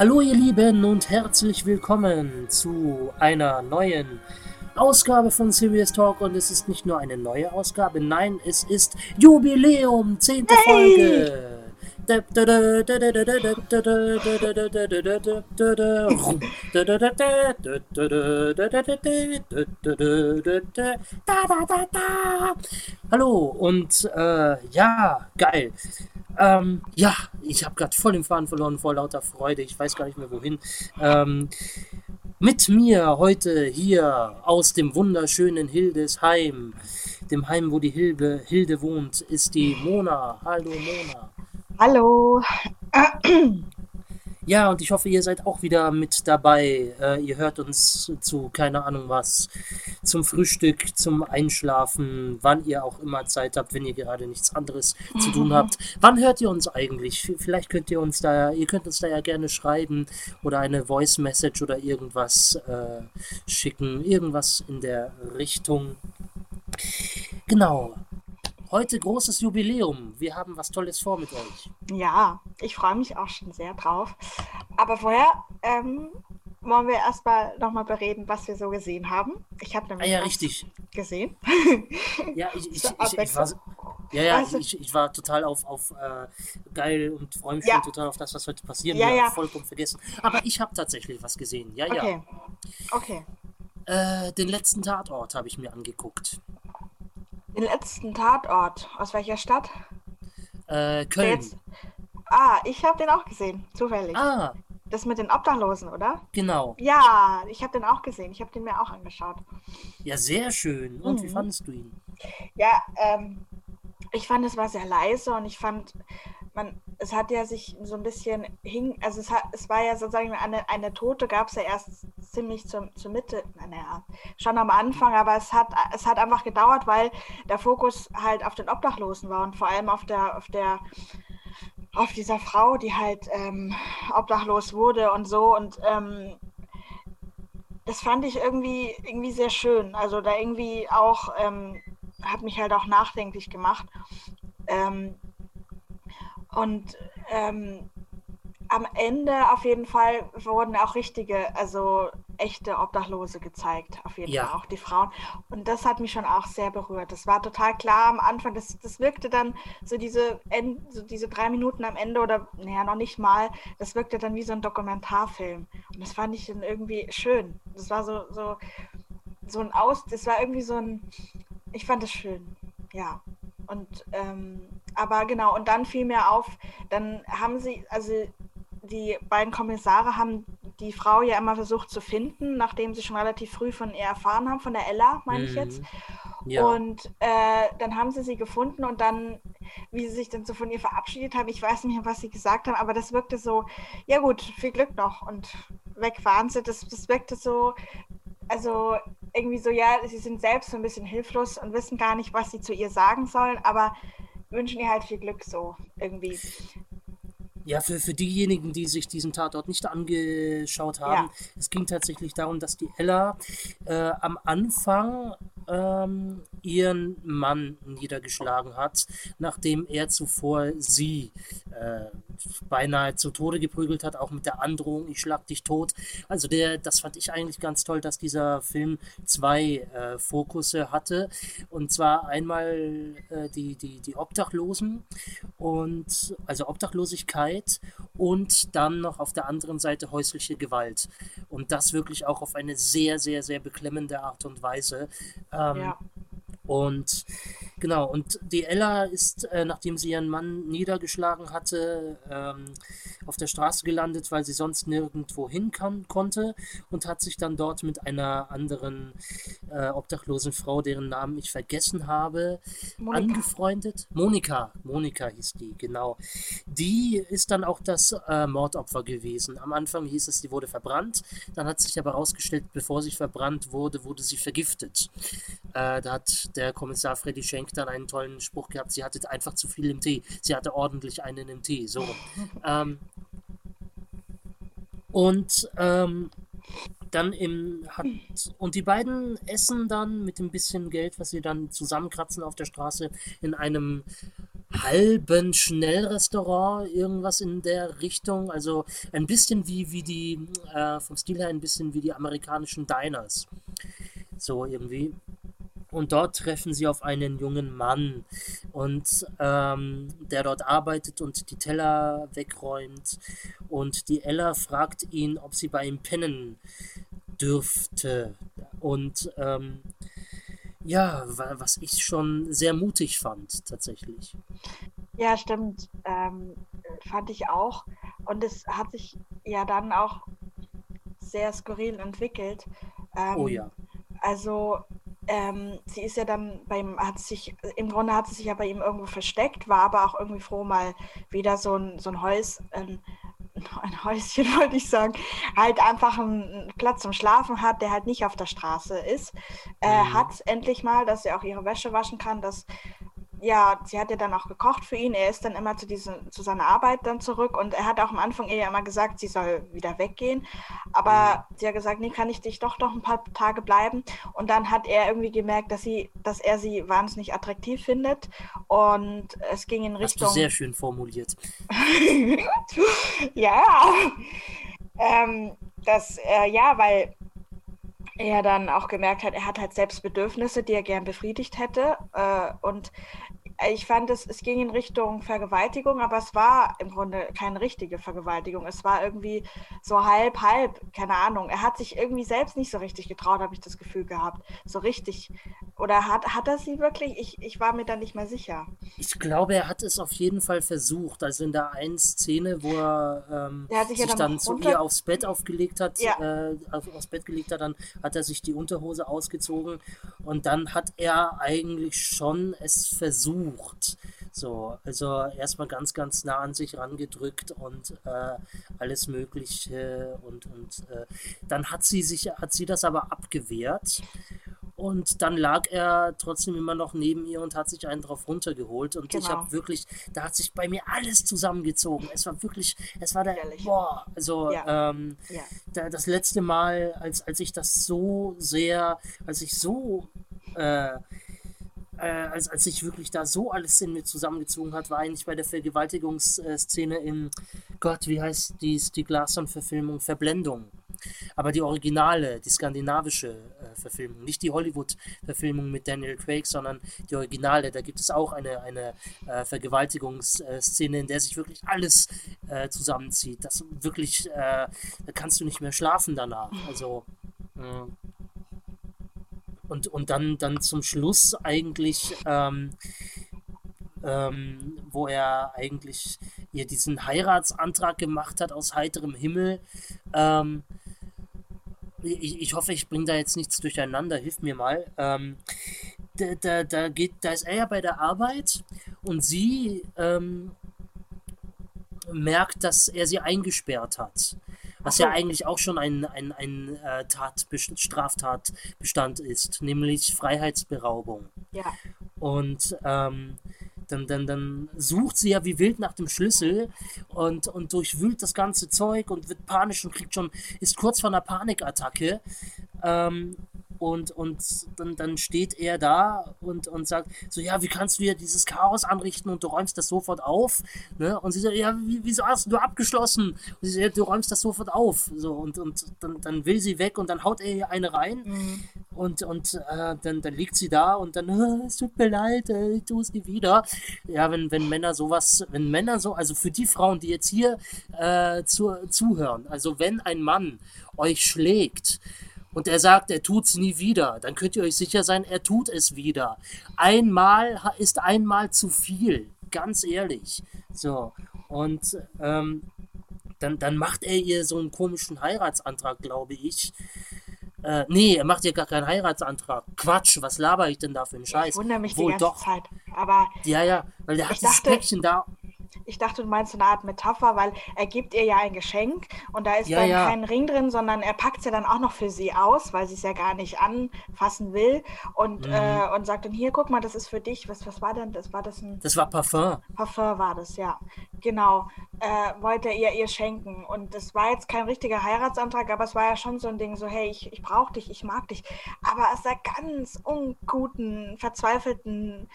Hallo ihr Lieben und herzlich willkommen zu einer neuen Ausgabe von Serious Talk und es ist nicht nur eine neue Ausgabe, nein, es ist Jubiläum, zehnte Folge. Hallo und äh, ja, geil. Ähm, ja, ich habe gerade voll den Faden verloren vor lauter Freude. Ich weiß gar nicht mehr wohin. Ähm, mit mir heute hier aus dem wunderschönen Hildesheim, dem Heim, wo die Hilde, Hilde wohnt, ist die Mona. Hallo Mona. Hallo. Ja, und ich hoffe, ihr seid auch wieder mit dabei. Äh, ihr hört uns zu, keine Ahnung was, zum Frühstück, zum Einschlafen, wann ihr auch immer Zeit habt, wenn ihr gerade nichts anderes zu tun habt. Wann hört ihr uns eigentlich? Vielleicht könnt ihr uns da, ihr könnt uns da ja gerne schreiben oder eine Voice Message oder irgendwas äh, schicken, irgendwas in der Richtung. Genau. Heute großes Jubiläum. Wir haben was Tolles vor mit euch. Ja, ich freue mich auch schon sehr drauf. Aber vorher ähm, wollen wir erstmal nochmal bereden, was wir so gesehen haben. Ich habe nämlich Ah ja, richtig. gesehen. Ja, ich, ich, Zur ich, ich, war, ja, ja, Also- ich, ich war total auf, auf äh, geil und freue mich Ja. schon total auf das, was heute passieren Ja, ja. Vollkommen vergessen. Aber ich habe tatsächlich was gesehen. Ja, ja. Okay. Okay. Äh, den letzten Tatort habe ich mir angeguckt. Den letzten Tatort. Aus welcher Stadt? Äh, Köln. Ah, ich habe den auch gesehen. Zufällig. Ah, Das mit den Obdachlosen, oder? genau. Ja, ich habe den auch gesehen. Ich habe den mir auch angeschaut. Ja, sehr schön. Und wie Mhm. fandest du ihn? Ja, ähm, ich fand, es war sehr leise und ich fand, man, es hat ja sich so ein bisschen hing, also es hat, es war ja sozusagen eine, eine Tote, gab es ja erst ziemlich zur, zur Mitte, naja, schon am Anfang, aber es hat, es hat einfach gedauert, weil der Fokus halt auf den Obdachlosen war und vor allem auf der, auf der, auf dieser Frau, die halt ähm, obdachlos wurde und so und ähm, das fand ich irgendwie, irgendwie sehr schön. Also da irgendwie auch, ähm, hat mich halt auch nachdenklich gemacht. Ähm, und ähm, am Ende auf jeden Fall wurden auch richtige, also echte Obdachlose gezeigt, auf jeden Ja. Fall, auch die Frauen. Und das hat mich schon auch sehr berührt. Das war total klar am Anfang. Das, das wirkte dann so diese, End, so diese drei Minuten am Ende oder, naja, noch nicht mal, das wirkte dann wie so ein Dokumentarfilm. Und das fand ich dann irgendwie schön. Das war so, so, so ein Aus, das war irgendwie so ein, ich fand es schön, ja. Und, ähm, aber genau, und dann fiel mir auf, dann haben sie, also die beiden Kommissare haben die Frau ja immer versucht zu finden, nachdem sie schon relativ früh von ihr erfahren haben, von der Ella, meine ich jetzt. Mhm. Ja. Und äh, dann haben sie sie gefunden und dann, wie sie sich dann so von ihr verabschiedet haben, ich weiß nicht mehr, was sie gesagt haben, aber das wirkte so, ja gut, viel Glück noch und weg waren sie. Das, das wirkte so, also irgendwie so, ja, sie sind selbst so ein bisschen hilflos und wissen gar nicht, was sie zu ihr sagen sollen, aber wünschen ihr halt viel Glück so irgendwie. Ja, für, für diejenigen, die sich diesen Tatort nicht angeschaut haben, Ja. es ging tatsächlich darum, dass die Ella äh, am Anfang ähm, ihren Mann niedergeschlagen hat, nachdem er zuvor sie äh, beinahe zu Tode geprügelt hat, auch mit der Androhung, ich schlag dich tot. Also der, das fand ich eigentlich ganz toll, dass dieser Film zwei äh, Fokusse hatte. Und zwar einmal äh, die, die, die Obdachlosen und also Obdachlosigkeit und dann noch auf der anderen Seite häusliche Gewalt. Und das wirklich auch auf eine sehr, sehr, sehr beklemmende Art und Weise. Ähm, Ja. Und genau, und die Ella ist, äh, nachdem sie ihren Mann niedergeschlagen hatte, ähm, auf der Straße gelandet, weil sie sonst nirgendwo hin kann, konnte und hat sich dann dort mit einer anderen äh, obdachlosen Frau, deren Namen ich vergessen habe, Monika. angefreundet. Monika, Monika hieß die, genau. Die ist dann auch das äh, Mordopfer gewesen. Am Anfang hieß es, sie wurde verbrannt. Dann hat sich aber herausgestellt, bevor sie verbrannt wurde, wurde sie vergiftet. Äh, da hat der Kommissar Freddy Schenk dann einen tollen Spruch gehabt. Sie hatte einfach zu viel im Tee. Sie hatte ordentlich einen im Tee. So. ähm, und ähm, dann im hat und die beiden essen dann mit dem bisschen Geld, was sie dann zusammenkratzen auf der Straße, in einem halben Schnellrestaurant, irgendwas in der Richtung. Also ein bisschen wie, wie die, äh, vom Stil her ein bisschen wie die amerikanischen Diners. So irgendwie. Und dort treffen sie auf einen jungen Mann und ähm, der dort arbeitet und die Teller wegräumt. Und die Ella fragt ihn, ob sie bei ihm pennen dürfte. Und ähm, ja, was ich schon sehr mutig fand, tatsächlich. Ja, stimmt. Ähm, fand ich auch. Und es hat sich ja dann auch sehr skurril entwickelt. Ähm, oh ja. Also ähm, sie ist ja dann beim, hat sich, im Grunde hat sie sich ja bei ihm irgendwo versteckt, war aber auch irgendwie froh, mal wieder so ein, so ein Häus, ein, ein Häuschen wollte ich sagen, halt einfach einen Platz zum Schlafen hat, der halt nicht auf der Straße ist. Äh, mhm. Hat endlich mal, dass sie auch ihre Wäsche waschen kann, dass ja, sie hat ja dann auch gekocht für ihn. Er ist dann immer zu, diesem, zu seiner Arbeit dann zurück und er hat auch am Anfang ihr ja immer gesagt, sie soll wieder weggehen. Aber mhm. sie hat gesagt, nee, kann ich dich doch noch ein paar Tage bleiben. Und dann hat er irgendwie gemerkt, dass sie, dass er sie wahnsinnig attraktiv findet. Und es ging in Richtung. Hast du sehr schön formuliert. ja. Ähm, das, äh, ja, weil er dann auch gemerkt hat, er hat halt selbst Bedürfnisse, die er gern befriedigt hätte. Äh, und ich fand, es, es ging in Richtung Vergewaltigung, aber es war im Grunde keine richtige Vergewaltigung. Es war irgendwie so halb, halb, keine Ahnung. Er hat sich irgendwie selbst nicht so richtig getraut, habe ich das Gefühl gehabt. So richtig. Oder hat, hat er sie wirklich? Ich, ich war mir da nicht mehr sicher. Ich glaube, er hat es auf jeden Fall versucht. Also in der einen Szene, wo er, ähm, er sich, ja dann, dann zu ihr aufs Bett aufgelegt hat, ja. äh, auf, aufs Bett gelegt hat, dann hat er sich die Unterhose ausgezogen und dann hat er eigentlich schon es versucht versucht. So, also erstmal ganz, ganz nah an sich rangedrückt und äh, alles Mögliche und, und äh, dann hat sie sich, hat sie das aber abgewehrt und dann lag er trotzdem immer noch neben ihr und hat sich einen drauf runtergeholt. Und genau. ich habe wirklich, da hat sich bei mir alles zusammengezogen. Es war wirklich, es war der, Ehrlich. boah, also ja. Ähm, ja. Da, das letzte Mal, als, als ich das so sehr, als ich so äh, äh, als, als sich wirklich da so alles in mir zusammengezogen hat, war eigentlich bei der Vergewaltigungsszene in Gott, wie heißt dies, die Glasson-Verfilmung Verblendung. Aber die originale, die skandinavische äh, Verfilmung, nicht die Hollywood-Verfilmung mit Daniel Craig, sondern die originale. Da gibt es auch eine, eine äh, Vergewaltigungsszene, in der sich wirklich alles äh, zusammenzieht. Das wirklich, äh, da kannst du nicht mehr schlafen danach. Also, mh. Und, und dann, dann zum Schluss eigentlich, ähm, ähm, wo er eigentlich ihr diesen Heiratsantrag gemacht hat aus heiterem Himmel. Ähm, ich, ich hoffe, ich bringe da jetzt nichts durcheinander, hilf mir mal. Ähm, da, da, da, geht, da ist er ja bei der Arbeit und sie ähm, merkt, dass er sie eingesperrt hat. Was so. ja eigentlich auch schon ein, ein, ein äh, Straftatbestand ist, nämlich Freiheitsberaubung. Ja. Und ähm, dann, dann, dann sucht sie ja wie wild nach dem Schlüssel und, und durchwühlt das ganze Zeug und wird panisch und kriegt schon, ist kurz vor einer Panikattacke. Ähm, und, und dann, dann steht er da und, und sagt so, ja, wie kannst du hier dieses Chaos anrichten und du räumst das sofort auf? Ne? Und sie sagt, ja, wie, wieso hast du abgeschlossen? Und sie sagt, ja, du räumst das sofort auf. So, und, und dann, dann will sie weg und dann haut er ihr eine rein mhm. und, und äh, dann, dann liegt sie da und dann, äh, es tut mir leid, äh, ich tue es nie wieder. Ja, wenn, wenn Männer sowas, wenn Männer so, also für die Frauen, die jetzt hier äh, zu, zuhören, also wenn ein Mann euch schlägt, und er sagt, er tut's nie wieder, dann könnt ihr euch sicher sein, er tut es wieder. Einmal ist einmal zu viel, ganz ehrlich. So, und ähm, dann, dann macht er ihr so einen komischen Heiratsantrag, glaube ich. Äh, nee, er macht ja gar keinen Heiratsantrag. Quatsch, was laber ich denn da für einen Scheiß? Ich wundere mich Wohl die ganze doch. Zeit. Aber ja, ja, weil der hat das Päckchen da ich dachte, du meinst so eine Art Metapher, weil er gibt ihr ja ein Geschenk und da ist ja, dann ja. kein Ring drin, sondern er packt es ja dann auch noch für sie aus, weil sie es ja gar nicht anfassen will und, mhm. äh, und sagt dann, hier, guck mal, das ist für dich. Was, was war denn das? War das ein... Das war Parfum. Parfum war das, ja. Genau. Äh, wollte er ihr, ihr schenken. Und das war jetzt kein richtiger Heiratsantrag, aber es war ja schon so ein Ding, so, hey, ich, ich brauche dich, ich mag dich. Aber aus der ganz unguten, verzweifelten,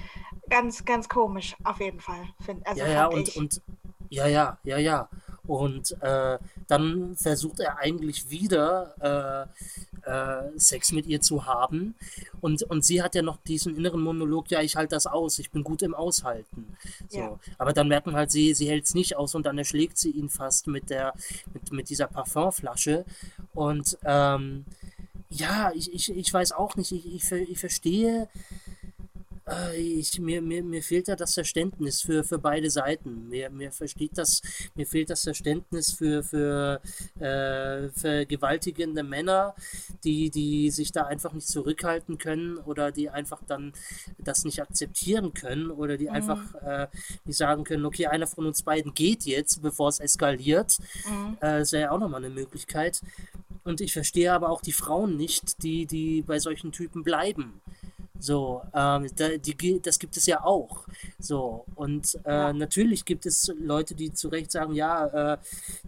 ganz, ganz komisch, auf jeden Fall. Find, also ja, ja, und, ich. Und ja, ja, ja, ja. Und äh, dann versucht er eigentlich wieder äh, äh, Sex mit ihr zu haben. Und, und sie hat ja noch diesen inneren Monolog, ja, ich halte das aus, ich bin gut im Aushalten. So. Ja. Aber dann merkt man halt, sie, sie hält es nicht aus und dann erschlägt sie ihn fast mit der, mit, mit dieser Parfumflasche. Und ähm, ja, ich, ich, ich weiß auch nicht, ich, ich, ich verstehe ich, mir, mir, mir fehlt da das Verständnis für, für beide Seiten. Mir, mir versteht das, mir fehlt das Verständnis für, für äh, vergewaltigende Männer, die, die sich da einfach nicht zurückhalten können oder die einfach dann das nicht akzeptieren können oder die mhm. einfach äh, nicht sagen können, okay, einer von uns beiden geht jetzt, bevor es eskaliert. Mhm. Äh, das wäre ja auch nochmal eine Möglichkeit. Und ich verstehe aber auch die Frauen nicht, die, die bei solchen Typen bleiben. So, ähm, da, die, das gibt es ja auch. So, und äh, ja. natürlich gibt es Leute, die zu Recht sagen, ja, äh,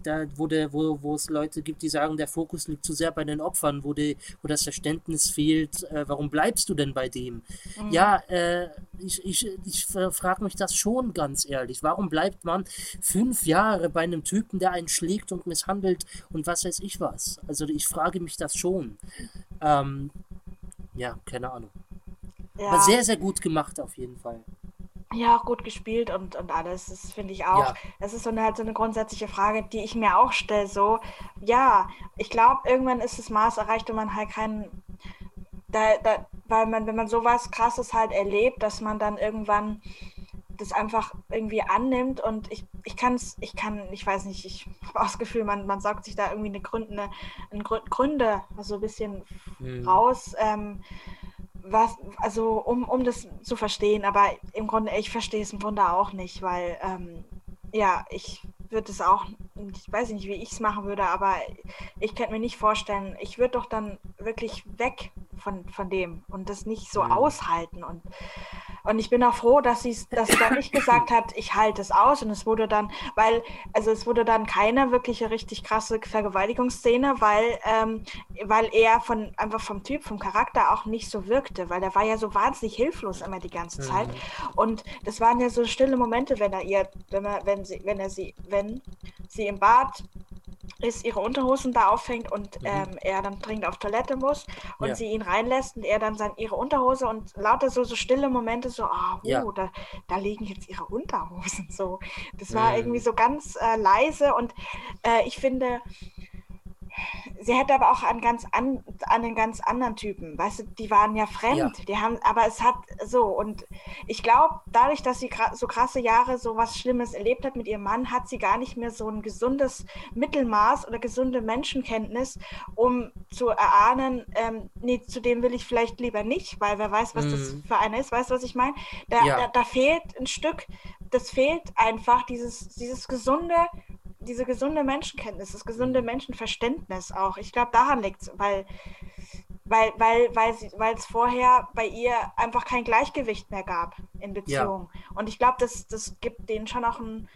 da, wo, der, wo, wo es Leute gibt, die sagen, der Fokus liegt zu sehr bei den Opfern, wo, die, wo das Verständnis fehlt, äh, warum bleibst du denn bei dem? Mhm. Ja, äh, ich, ich, ich frage mich das schon ganz ehrlich. Warum bleibt man fünf Jahre bei einem Typen, der einen schlägt und misshandelt und was weiß ich was? Also ich frage mich das schon. Ähm, ja, keine Ahnung. Ja. Aber sehr, sehr gut gemacht auf jeden Fall. Ja, auch gut gespielt und, und alles. Das finde ich auch. Ja. Das ist so eine, halt so eine grundsätzliche Frage, die ich mir auch stelle. So, ja, ich glaube, irgendwann ist das Maß erreicht, wenn man halt keinen. Da, da, weil man, wenn man sowas krasses halt erlebt, dass man dann irgendwann das einfach irgendwie annimmt und ich, ich kann es, ich kann, ich weiß nicht, ich habe das Gefühl, man, man sagt sich da irgendwie eine Gründe, eine, Gründe, also ein bisschen hm. raus. Ähm, was, also um, um das zu verstehen, aber im Grunde, ich verstehe es im Grunde auch nicht, weil ähm, ja, ich würde es auch, ich weiß nicht, wie ich es machen würde, aber ich könnte mir nicht vorstellen, ich würde doch dann wirklich weg von, von dem und das nicht so mhm. aushalten und und ich bin auch froh, dass sie dass sie dann nicht gesagt hat, ich halte es aus. Und es wurde dann, weil, also es wurde dann keine wirkliche richtig krasse Vergewaltigungsszene, weil, ähm, weil er von einfach vom Typ, vom Charakter auch nicht so wirkte, weil er war ja so wahnsinnig hilflos immer die ganze Zeit. Mhm. Und das waren ja so stille Momente, wenn er ihr, wenn er, wenn sie, wenn er sie, wenn sie im Bad ist, ihre Unterhosen da aufhängt und mhm. ähm, er dann dringend auf Toilette muss und ja. sie ihn reinlässt und er dann sein, ihre Unterhose und lauter so, so stille Momente, so, ah, oh, ja. da, da liegen jetzt ihre Unterhosen so. Das war mhm. irgendwie so ganz äh, leise und äh, ich finde, sie hätte aber auch an ganz an, an einen ganz anderen Typen, weißt du, die waren ja fremd, ja. die haben, aber es hat so und ich glaube, dadurch, dass sie so krasse Jahre so was Schlimmes erlebt hat mit ihrem Mann, hat sie gar nicht mehr so ein gesundes Mittelmaß oder gesunde Menschenkenntnis, um zu erahnen, ähm, nee, zu dem will ich vielleicht lieber nicht, weil wer weiß, was mhm. das für einer ist, weißt du, was ich meine? Da, ja. da, da fehlt ein Stück, das fehlt einfach, dieses, dieses gesunde diese gesunde Menschenkenntnis, das gesunde mhm. Menschenverständnis auch. Ich glaube, daran liegt es, weil, weil, weil, weil, weil es vorher bei ihr einfach kein Gleichgewicht mehr gab in Beziehung. Ja. Und ich glaube, das, das gibt denen schon auch ein,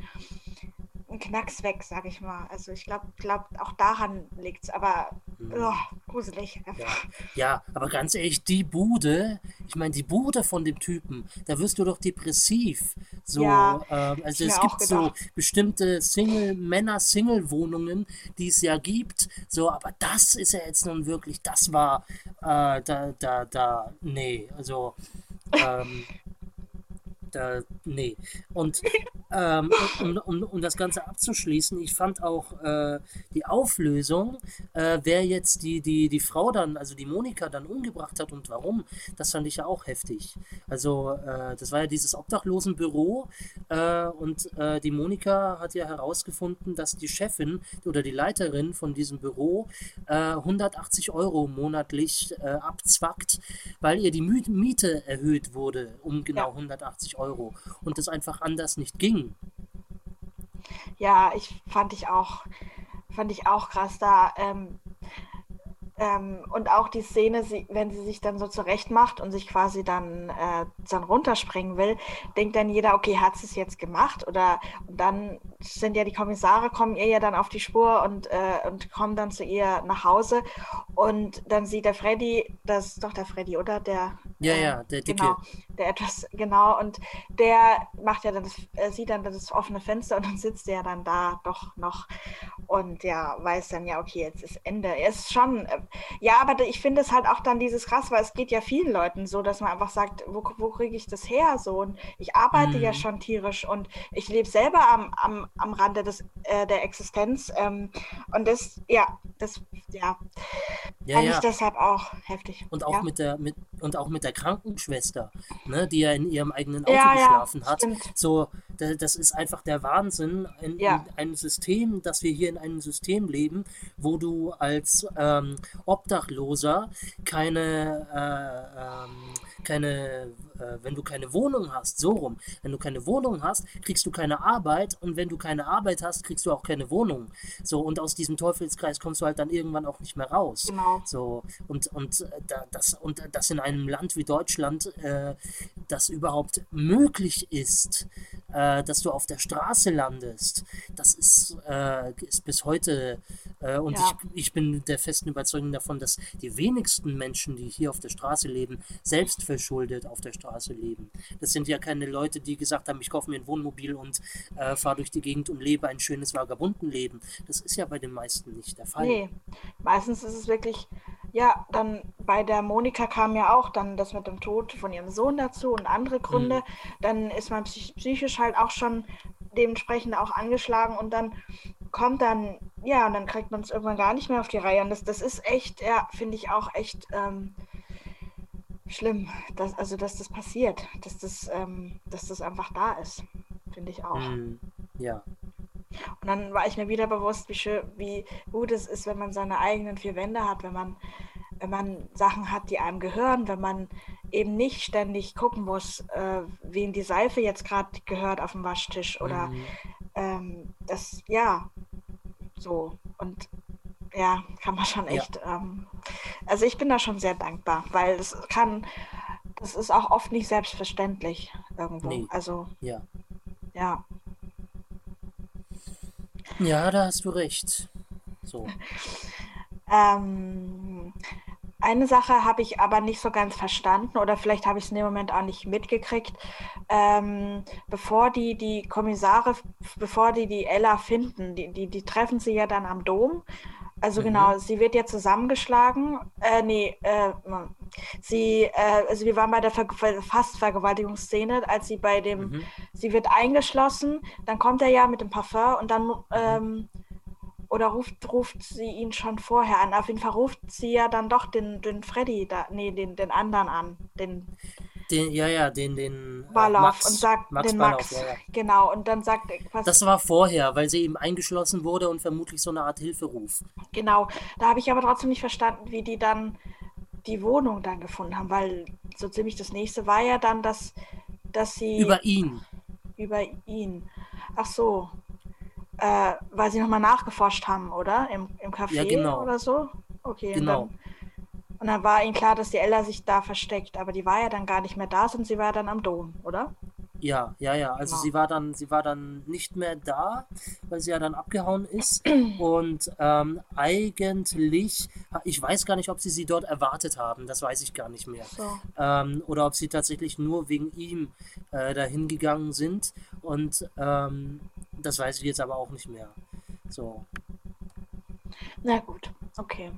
ein Knacks weg, sag ich mal. Also ich glaube, glaub, auch daran liegt es, aber mhm. oh, gruselig. Ja. ja, aber ganz ehrlich, die Bude, ich meine, die Bude von dem Typen, da wirst du doch depressiv. So, ja, ähm, also es gibt so bestimmte Single, Männer-Single-Wohnungen, die es ja gibt. So, aber das ist ja jetzt nun wirklich, das war äh, da, da, da, nee, also ähm, da, nee. Und ähm, um, um, um das Ganze abzuschließen, ich fand auch äh, die Auflösung, äh, wer jetzt die, die, die Frau dann, also die Monika dann umgebracht hat und warum, das fand ich ja auch heftig. Also äh, das war ja dieses Obdachlosenbüro äh, und äh, die Monika hat ja herausgefunden, dass die Chefin oder die Leiterin von diesem Büro 180 äh, Euro monatlich abzwackt, weil ihr die Miete erhöht wurde um genau ja. 180 Euro. Euro und es einfach anders nicht ging. Ja, ich fand ich auch, fand ich auch krass da. Ähm, ähm, und auch die Szene, sie, wenn sie sich dann so zurecht macht und sich quasi dann, äh, dann runterspringen will, denkt dann jeder, okay, hat sie es jetzt gemacht? Oder und dann sind ja die Kommissare, kommen ihr ja dann auf die Spur und, äh, und kommen dann zu ihr nach Hause. Und dann sieht der Freddy, das ist doch der Freddy, oder? Der Ja, ja, der Dicke. Genau, der etwas, genau, und der macht ja dann das, äh, sieht dann das offene Fenster und dann sitzt er dann da doch noch und ja, weiß dann ja, okay, jetzt ist Ende. Es ist schon, äh, ja, aber ich finde es halt auch dann dieses krass, weil es geht ja vielen Leuten so, dass man einfach sagt, wo, wo kriege ich das her? So, und ich arbeite mhm. ja schon tierisch und ich lebe selber am, am, am Rande des, äh, der Existenz ähm, und das, ja, das, ja, Ja, fand ich ja. deshalb auch heftig. Und auch ja. mit der mit und auch mit der Krankenschwester, ne, die ja in ihrem eigenen Auto geschlafen hat. stimmt. So, da- das ist einfach der Wahnsinn. In, in ein System, dass wir hier in einem System leben, wo du als ähm, Obdachloser keine, äh, ähm, keine, äh, wenn du keine Wohnung hast, so rum, wenn du keine Wohnung hast, kriegst du keine Arbeit und wenn du keine Arbeit hast, kriegst du auch keine Wohnung. So, und aus diesem Teufelskreis kommst du halt dann irgendwann auch nicht mehr raus. Genau. So, und, und, äh, da, das, und das in einem Land wie Deutschland, äh, das überhaupt möglich ist, äh, dass du auf der Straße landest, das ist, äh, ist bis heute, äh, und Ja. ich, ich bin der festen Überzeugung davon, dass die wenigsten Menschen, die hier auf der Straße leben, selbst verschuldet auf der Straße leben. Das sind ja keine Leute, die gesagt haben, ich kaufe mir ein Wohnmobil und äh, fahre durch die Gegend und lebe ein schönes Vagabundenleben. Das ist ja bei den meisten nicht der Fall. Nee, meistens ist es wirklich, ja, dann bei der Monika kam ja auch dann das mit dem Tod von ihrem Sohn dazu und andere Gründe. Mhm. Dann ist man psych psychisch halt auch schon dementsprechend auch angeschlagen und dann kommt dann, ja, und dann kriegt man es irgendwann gar nicht mehr auf die Reihe. Und das, das ist echt, ja, finde ich auch echt ähm, schlimm, dass, also dass das passiert, dass das, ähm, dass das einfach da ist, finde ich auch. Mm, ja. Und dann war ich mir wieder bewusst, wie schön, wie gut es ist, wenn man seine eigenen vier Wände hat, wenn man, wenn man Sachen hat, die einem gehören, wenn man eben nicht ständig gucken muss, äh, wem die Seife jetzt gerade gehört auf dem Waschtisch oder Mhm. ähm, das, ja, so. Und ja, kann man schon Ja. echt, ähm, also ich bin da schon sehr dankbar, weil es kann, das ist auch oft nicht selbstverständlich irgendwo. Nee. Also, Ja. ja. Ja, da hast du recht. So. Ähm, eine Sache habe ich aber nicht so ganz verstanden oder vielleicht habe ich es in dem Moment auch nicht mitgekriegt. Ähm, bevor die die Kommissare, bevor die die Ella finden, die, die, die treffen sie ja dann am Dom. Also Mhm. genau, sie wird ja zusammengeschlagen. Äh, nee, äh, sie, äh, also wir waren bei der Ver fast Vergewaltigungsszene, als sie bei dem, Mhm. sie wird eingeschlossen, dann kommt er ja mit dem Parfum und dann ähm, oder ruft, ruft sie ihn schon vorher an? Auf jeden Fall ruft sie ja dann doch den, den Freddy, da, nee, den, den anderen an, den Den, ja, ja, den, den äh, Ballov Max, und sagt, Max den Max, ja, ja. genau, und dann sagt, was, Das war vorher, weil sie eben eingeschlossen wurde und vermutlich so eine Art Hilferuf. genau, da habe ich aber trotzdem nicht verstanden, wie die dann die Wohnung dann gefunden haben, weil so ziemlich das nächste war ja dann, dass, dass sie Über ihn. über ihn, ach so, äh, weil sie nochmal nachgeforscht haben, oder? Im, im Café Ja, genau. oder so? Okay, Genau. und dann, und dann war ihnen klar, dass die Ella sich da versteckt, aber die war ja dann gar nicht mehr da, sondern sie war dann am Dom, oder? Ja, ja, ja. Also Genau. sie war dann, sie war dann nicht mehr da, weil sie ja dann abgehauen ist. Und ähm, eigentlich, ich weiß gar nicht, ob sie sie dort erwartet haben. Das weiß ich gar nicht mehr. So. Ähm, oder ob sie tatsächlich nur wegen ihm äh, dahin gegangen sind. Und ähm, das weiß ich jetzt aber auch nicht mehr. So. Na gut, okay.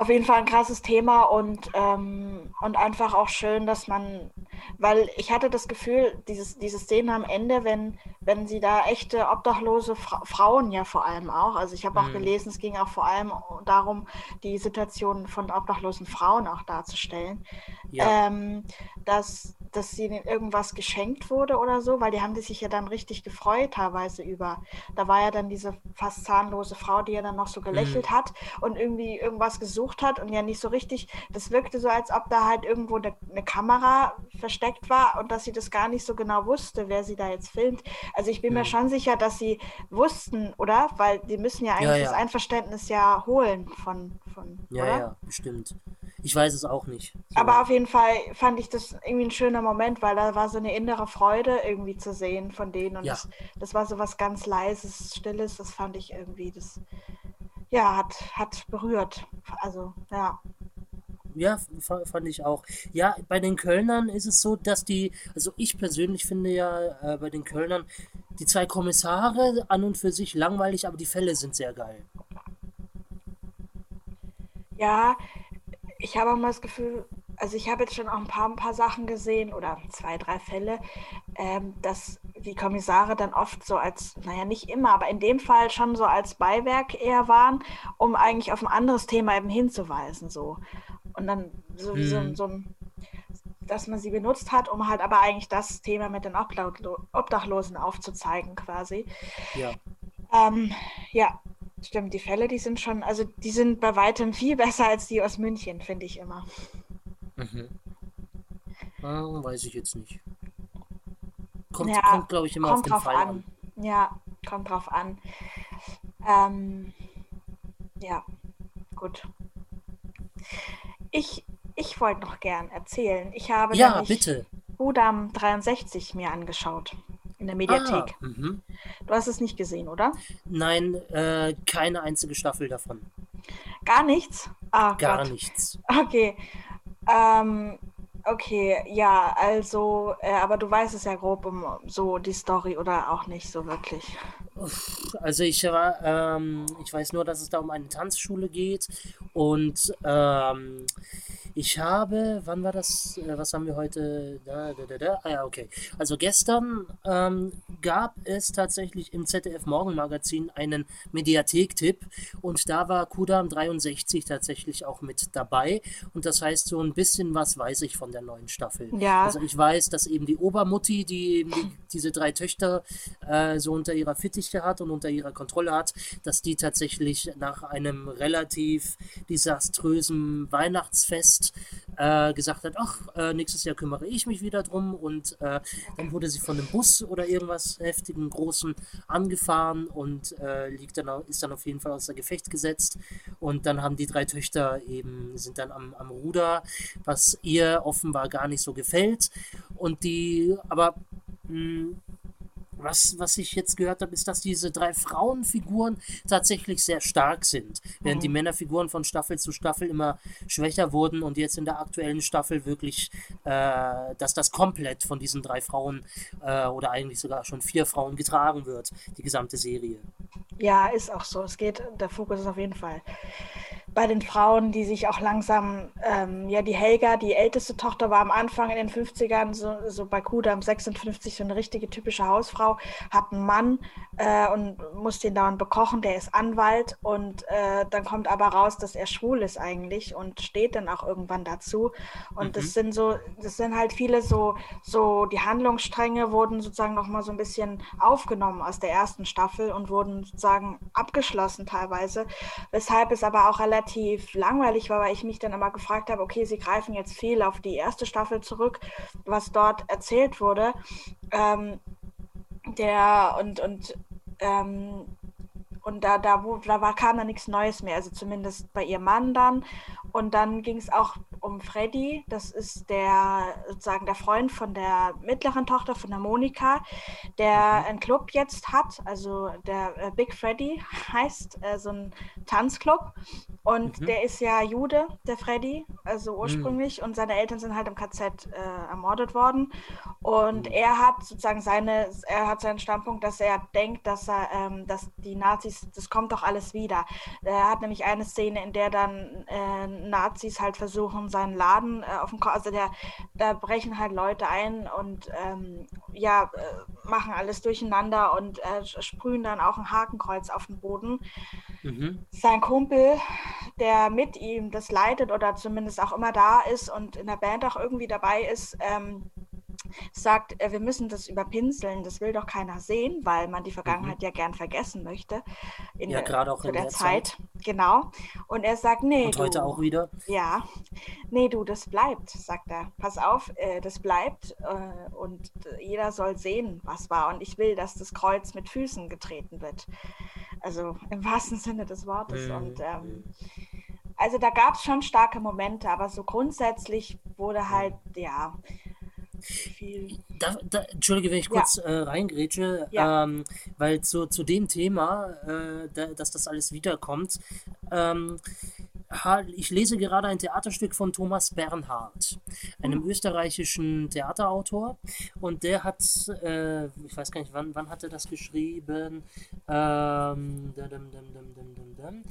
Auf jeden Fall ein krasses Thema und, ähm, und einfach auch schön, dass man, weil ich hatte das Gefühl, dieses, diese Szene am Ende, wenn, wenn sie da echte obdachlose Fra Frauen ja vor allem auch, also ich habe auch Mhm. gelesen, es ging auch vor allem darum, die Situation von obdachlosen Frauen auch darzustellen, Ja. ähm, dass, dass ihnen irgendwas geschenkt wurde oder so, weil die haben die sich ja dann richtig gefreut teilweise über. Da war ja dann diese fast zahnlose Frau, die ja dann noch so gelächelt hat und irgendwie irgendwas gesucht hat und ja nicht so richtig. Das wirkte so, als ob da halt irgendwo eine, eine Kamera versteckt war und dass sie das gar nicht so genau wusste, wer sie da jetzt filmt. Also ich bin mir Mhm. schon sicher, dass sie wussten, oder? Weil die müssen ja eigentlich Ja, ja. das Einverständnis ja holen von, von Ja, oder? ja, bestimmt. Ich weiß es auch nicht. So. Aber auf jeden Fall fand ich das irgendwie ein schöner Moment, weil da war so eine innere Freude irgendwie zu sehen von denen. Und Ja. das, das war so was ganz Leises, Stilles. Das fand ich irgendwie, das ja, hat, hat berührt. Also, ja. Ja, fand ich auch. Ja, bei den Kölnern ist es so, dass die, also ich persönlich finde ja äh, bei den Kölnern die zwei Kommissare an und für sich langweilig, aber die Fälle sind sehr geil. Ja, ich habe auch mal das Gefühl, also ich habe jetzt schon auch ein paar, ein paar Sachen gesehen oder zwei, drei Fälle, ähm, dass die Kommissare dann oft so als, naja, nicht immer, aber in dem Fall schon so als Beiwerk eher waren, um eigentlich auf ein anderes Thema eben hinzuweisen. So. Und dann so wie so, hm. so ein, dass man sie benutzt hat, um halt aber eigentlich das Thema mit den Obdachlosen aufzuzeigen, quasi. Ja. Ähm, ja, stimmt, die Fälle, die sind schon, also die sind bei weitem viel besser als die aus München, finde ich immer. Mhm. Ah, weiß ich jetzt nicht. Kommt, ja, kommt glaube ich, immer auf den Fall an. an. Ja, kommt drauf an. Ähm, ja, gut. Ich, ich wollte noch gern erzählen. Ich habe ja, bitte. Budam 63 mir angeschaut in der Mediathek. Ah, mhm. du hast es nicht gesehen, oder? Nein, äh, keine einzige Staffel davon. Gar nichts? Ah, Gar Gott. nichts. Okay. Ähm, okay, ja, also, äh, aber du weißt es ja grob um so die Story oder auch nicht so wirklich. Also ich war, ähm, ich weiß nur, dass es da um eine Tanzschule geht und ähm, ich habe, wann war das? Äh, was haben wir heute? Da, da, da, da. Ah ja, okay. Also gestern ähm, gab es tatsächlich im ZDF Morgenmagazin einen Mediathek-Tipp und da war Kudam 63 tatsächlich auch mit dabei. Und das heißt, so ein bisschen was weiß ich von der neuen Staffel. Ja. Also ich weiß, dass eben die Obermutti, die die, diese drei Töchter äh, so unter ihrer Fittiche hat und unter ihrer Kontrolle hat, dass die tatsächlich nach einem relativ desaströsen Weihnachtsfest äh, gesagt hat, ach, äh, nächstes Jahr kümmere ich mich wieder drum und äh, dann wurde sie von einem Bus oder irgendwas heftigen, großen angefahren und äh, liegt dann, ist dann auf jeden Fall außer Gefecht gesetzt. Und dann haben die drei Töchter eben, sind dann am, am Ruder, was ihr offenbar gar nicht so gefällt. Und die, aber hm, was, was ich jetzt gehört habe, ist, dass diese drei Frauenfiguren tatsächlich sehr stark sind, während mhm. die Männerfiguren von Staffel zu Staffel immer schwächer wurden und jetzt in der aktuellen Staffel wirklich, äh, dass das komplett von diesen drei Frauen äh, oder eigentlich sogar schon vier Frauen getragen wird, die gesamte Serie. Ja, ist auch so. Es geht, der Fokus ist auf jeden Fall bei den Frauen, die sich auch langsam, ähm, ja, die Helga, die älteste Tochter, war am Anfang in den 50ern, so, so bei Kudam 56, so eine richtige typische Hausfrau, hat einen Mann äh, und muss den dauernd bekochen, der ist Anwalt und äh, dann kommt aber raus, dass er schwul ist eigentlich und steht dann auch irgendwann dazu. Und mhm. das sind so, das sind halt viele so, so, die Handlungsstränge wurden sozusagen nochmal so ein bisschen aufgenommen aus der ersten Staffel und wurden sozusagen abgeschlossen teilweise, weshalb es aber auch relativ relativ langweilig war, weil ich mich dann immer gefragt habe, okay, sie greifen jetzt viel auf die erste Staffel zurück, was dort erzählt wurde. Ähm, der und und ähm, und da, da, wo, da war, kam da nichts Neues mehr, also zumindest bei ihrem Mann dann. Und dann ging es auch um Freddy, das ist der sozusagen der Freund von der mittleren Tochter von der Monika, der mhm. einen Club jetzt hat, also der äh, Big Freddy heißt, äh, so ein Tanzclub. Und mhm. der ist ja Jude, der Freddy, also mhm. ursprünglich. Mhm. Und seine Eltern sind halt im KZ äh, ermordet worden. Und mhm. er hat sozusagen seine, er hat seinen Standpunkt, dass er denkt, dass er, ähm, dass die Nazis, das kommt doch alles wieder. Er hat nämlich eine Szene, in der dann äh, Nazis halt versuchen, seinen Laden äh, auf dem Kopf, also der, da brechen halt Leute ein und ähm, ja, äh, machen alles durcheinander und äh, sprühen dann auch ein Hakenkreuz auf den Boden. Mhm. Sein Kumpel, der mit ihm das leitet oder zumindest auch immer da ist und in der Band auch irgendwie dabei ist, ähm, sagt, äh, wir müssen das überpinseln, das will doch keiner sehen, weil man die Vergangenheit mhm. ja gern vergessen möchte. In ja, gerade auch in der, der Zeit. Zeit. Genau. Und er sagt, nee. Und heute du, auch wieder? Ja. Nee, du, das bleibt, sagt er. Pass auf, äh, das bleibt äh, und jeder soll sehen, was war. Und ich will, dass das Kreuz mit Füßen getreten wird. Also im wahrsten Sinne des Wortes. Mhm. Und ähm, also da gab es schon starke Momente, aber so grundsätzlich wurde halt, ja, viel. Da, da, Entschuldige, wenn ich kurz ja. äh, reingrätsche, ja. ähm, weil zu, zu dem Thema, äh, da, dass das alles wiederkommt, ähm, ich lese gerade ein Theaterstück von Thomas Bernhard, einem mhm. österreichischen Theaterautor. Und der hat, äh, ich weiß gar nicht, wann, wann hat er das geschrieben? Ähm, dum, dum, dum,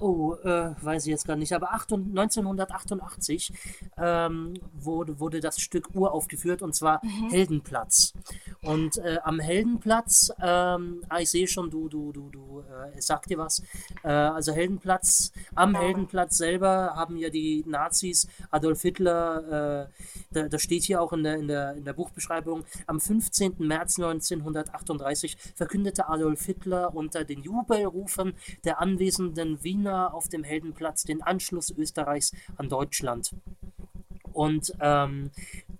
oh, äh, weiß ich jetzt gar nicht, aber 8, 1988 ähm, wurde, wurde das Stück uraufgeführt und zwar mhm. Heldenplatz. Und äh, am Heldenplatz, ähm, ah, ich sehe schon, du, du, du, du, äh, es sagt dir was. Äh, also Heldenplatz, am Heldenplatz selber haben ja die Nazis Adolf Hitler, äh, da, das steht hier auch in der, in, der, in der Buchbeschreibung, am 15. März 1938 verkündete Adolf Hitler unter den Jubelrufen der anwesenden Wiener auf dem Heldenplatz den Anschluss Österreichs an Deutschland. Und ähm,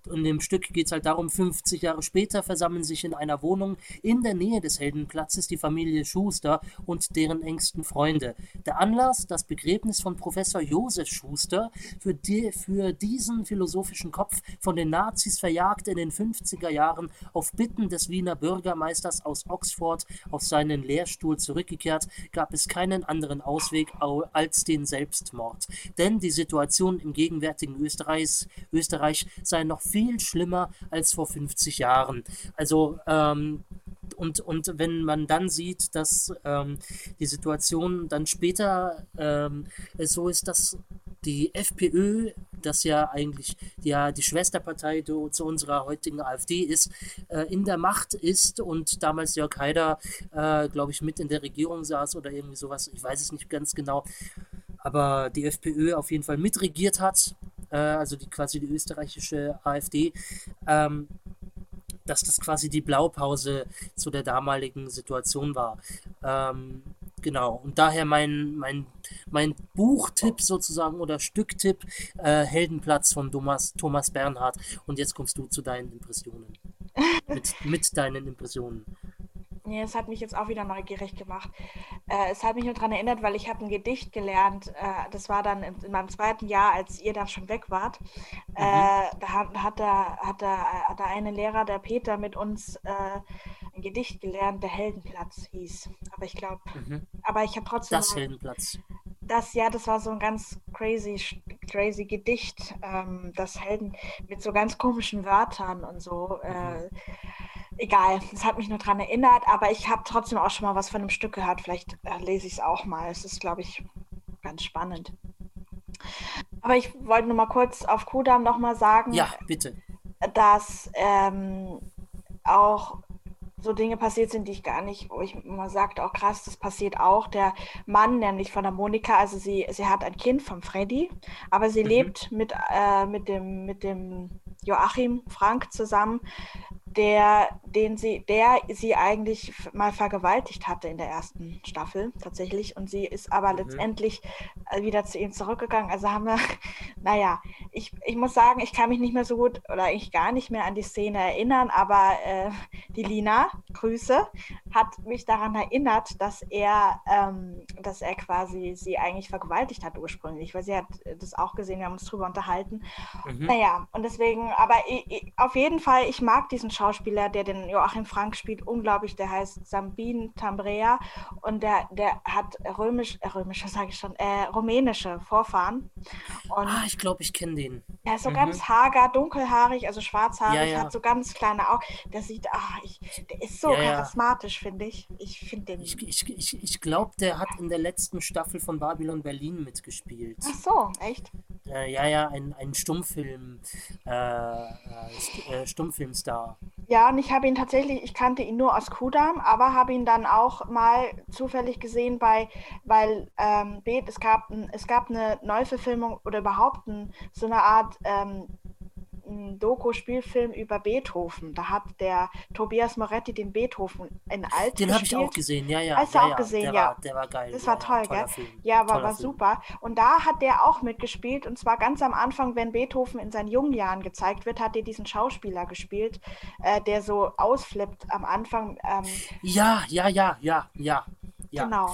in dem Stück geht es halt darum, 50 Jahre später versammeln sich in einer Wohnung in der Nähe des Heldenplatzes die Familie Schuster und deren engsten Freunde. Der Anlass, das Begräbnis von Professor Josef Schuster, für, die, für diesen philosophischen Kopf von den Nazis verjagt in den 50er Jahren auf Bitten des Wiener Bürgermeisters aus Oxford auf seinen Lehrstuhl zurückgekehrt, gab es keinen anderen Ausweg als den Selbstmord. Denn die Situation im gegenwärtigen Österreichs, Österreich sei noch viel schlimmer als vor 50 Jahren. Also ähm, und, und wenn man dann sieht, dass ähm, die Situation dann später ähm, so ist, dass die FPÖ, das ja eigentlich ja die Schwesterpartei zu unserer heutigen AfD ist, äh, in der Macht ist und damals Jörg Haider, äh, glaube ich, mit in der Regierung saß oder irgendwie sowas, ich weiß es nicht ganz genau, aber die FPÖ auf jeden Fall mitregiert hat äh, also die quasi die österreichische AfD, ähm, dass das quasi die Blaupause zu der damaligen Situation war. Ähm, genau, und daher mein, mein, mein Buchtipp sozusagen oder Stücktipp, äh, Heldenplatz von Thomas, Thomas Bernhard. Und jetzt kommst du zu deinen Impressionen. mit, mit deinen Impressionen. Nee, es hat mich jetzt auch wieder neugierig gemacht. Äh, es hat mich nur daran erinnert, weil ich habe ein Gedicht gelernt. Äh, das war dann in, in, meinem zweiten Jahr, als ihr dann schon weg wart. Äh, mhm. da hat, hat, der, hat, der, hat der eine Lehrer, der Peter, mit uns äh, ein Gedicht gelernt, der Heldenplatz hieß. Aber ich glaube, mhm. aber ich habe trotzdem. Das Heldenplatz. Das, ja, das war so ein ganz crazy, crazy Gedicht. Ähm, das Helden mit so ganz komischen Wörtern und so. Äh, mhm egal, das hat mich nur daran erinnert, aber ich habe trotzdem auch schon mal was von dem Stück gehört. Vielleicht äh, lese ich es auch mal. Es ist, glaube ich, ganz spannend. Aber ich wollte nur mal kurz auf Kudam nochmal sagen. Ja, bitte. Dass ähm, auch so Dinge passiert sind, die ich gar nicht, wo ich immer sagte, auch krass, das passiert auch. Der Mann, nämlich von der Monika, also sie, sie hat ein Kind vom Freddy, aber sie mhm. lebt mit, äh, mit, dem, mit dem Joachim Frank zusammen, der, den sie, der sie eigentlich mal vergewaltigt hatte in der ersten Staffel tatsächlich. Und sie ist aber mhm. letztendlich äh, wieder zu ihm zurückgegangen. Also haben wir, naja, ich, ich muss sagen, ich kann mich nicht mehr so gut oder eigentlich gar nicht mehr an die Szene erinnern, aber äh, die Lina, Grüße, hat mich daran erinnert, dass er, ähm, dass er quasi sie eigentlich vergewaltigt hat ursprünglich, weil sie hat das auch gesehen, wir haben uns drüber unterhalten. Mhm. Naja, und deswegen, aber ich, ich, auf jeden Fall, ich mag diesen Schauspieler, der den Joachim Frank spielt, unglaublich. Der heißt Sambin Tambrea und der, der hat römisch, äh, römische sage ich schon, äh, rumänische Vorfahren. Und ah, ich glaube, ich kenne den. Er ist so mhm. ganz hager, dunkelhaarig, also schwarzhaarig, ja, ja. hat so ganz kleine Augen. Der sieht, ach, ich, der ist so ja, charismatisch, finde ich. Ich finde den. Ich, ich, ich, ich glaube, der hat in der letzten Staffel von Babylon Berlin mitgespielt. Ach so, echt? Äh, ja, ja, ein, ein Stummfilm, äh, äh, äh Stummfilmstar. Ja, und ich habe ihn tatsächlich, ich kannte ihn nur aus Kudam, aber habe ihn dann auch mal zufällig gesehen bei, weil ähm, es gab, es gab eine Neuverfilmung oder überhaupt ein, so eine Art ähm, Doku-Spielfilm über Beethoven. Da hat der Tobias Moretti den Beethoven in alt Den habe ich auch gesehen, ja, ja. Hast du ja, auch ja. gesehen, der ja. War, der war geil. Das war toll, gell? Film. Ja, war, war super. Und da hat der auch mitgespielt. Und zwar ganz am Anfang, wenn Beethoven in seinen jungen Jahren gezeigt wird, hat er diesen Schauspieler gespielt, äh, der so ausflippt am Anfang. Ähm, ja, ja, ja, ja. ja. Genau.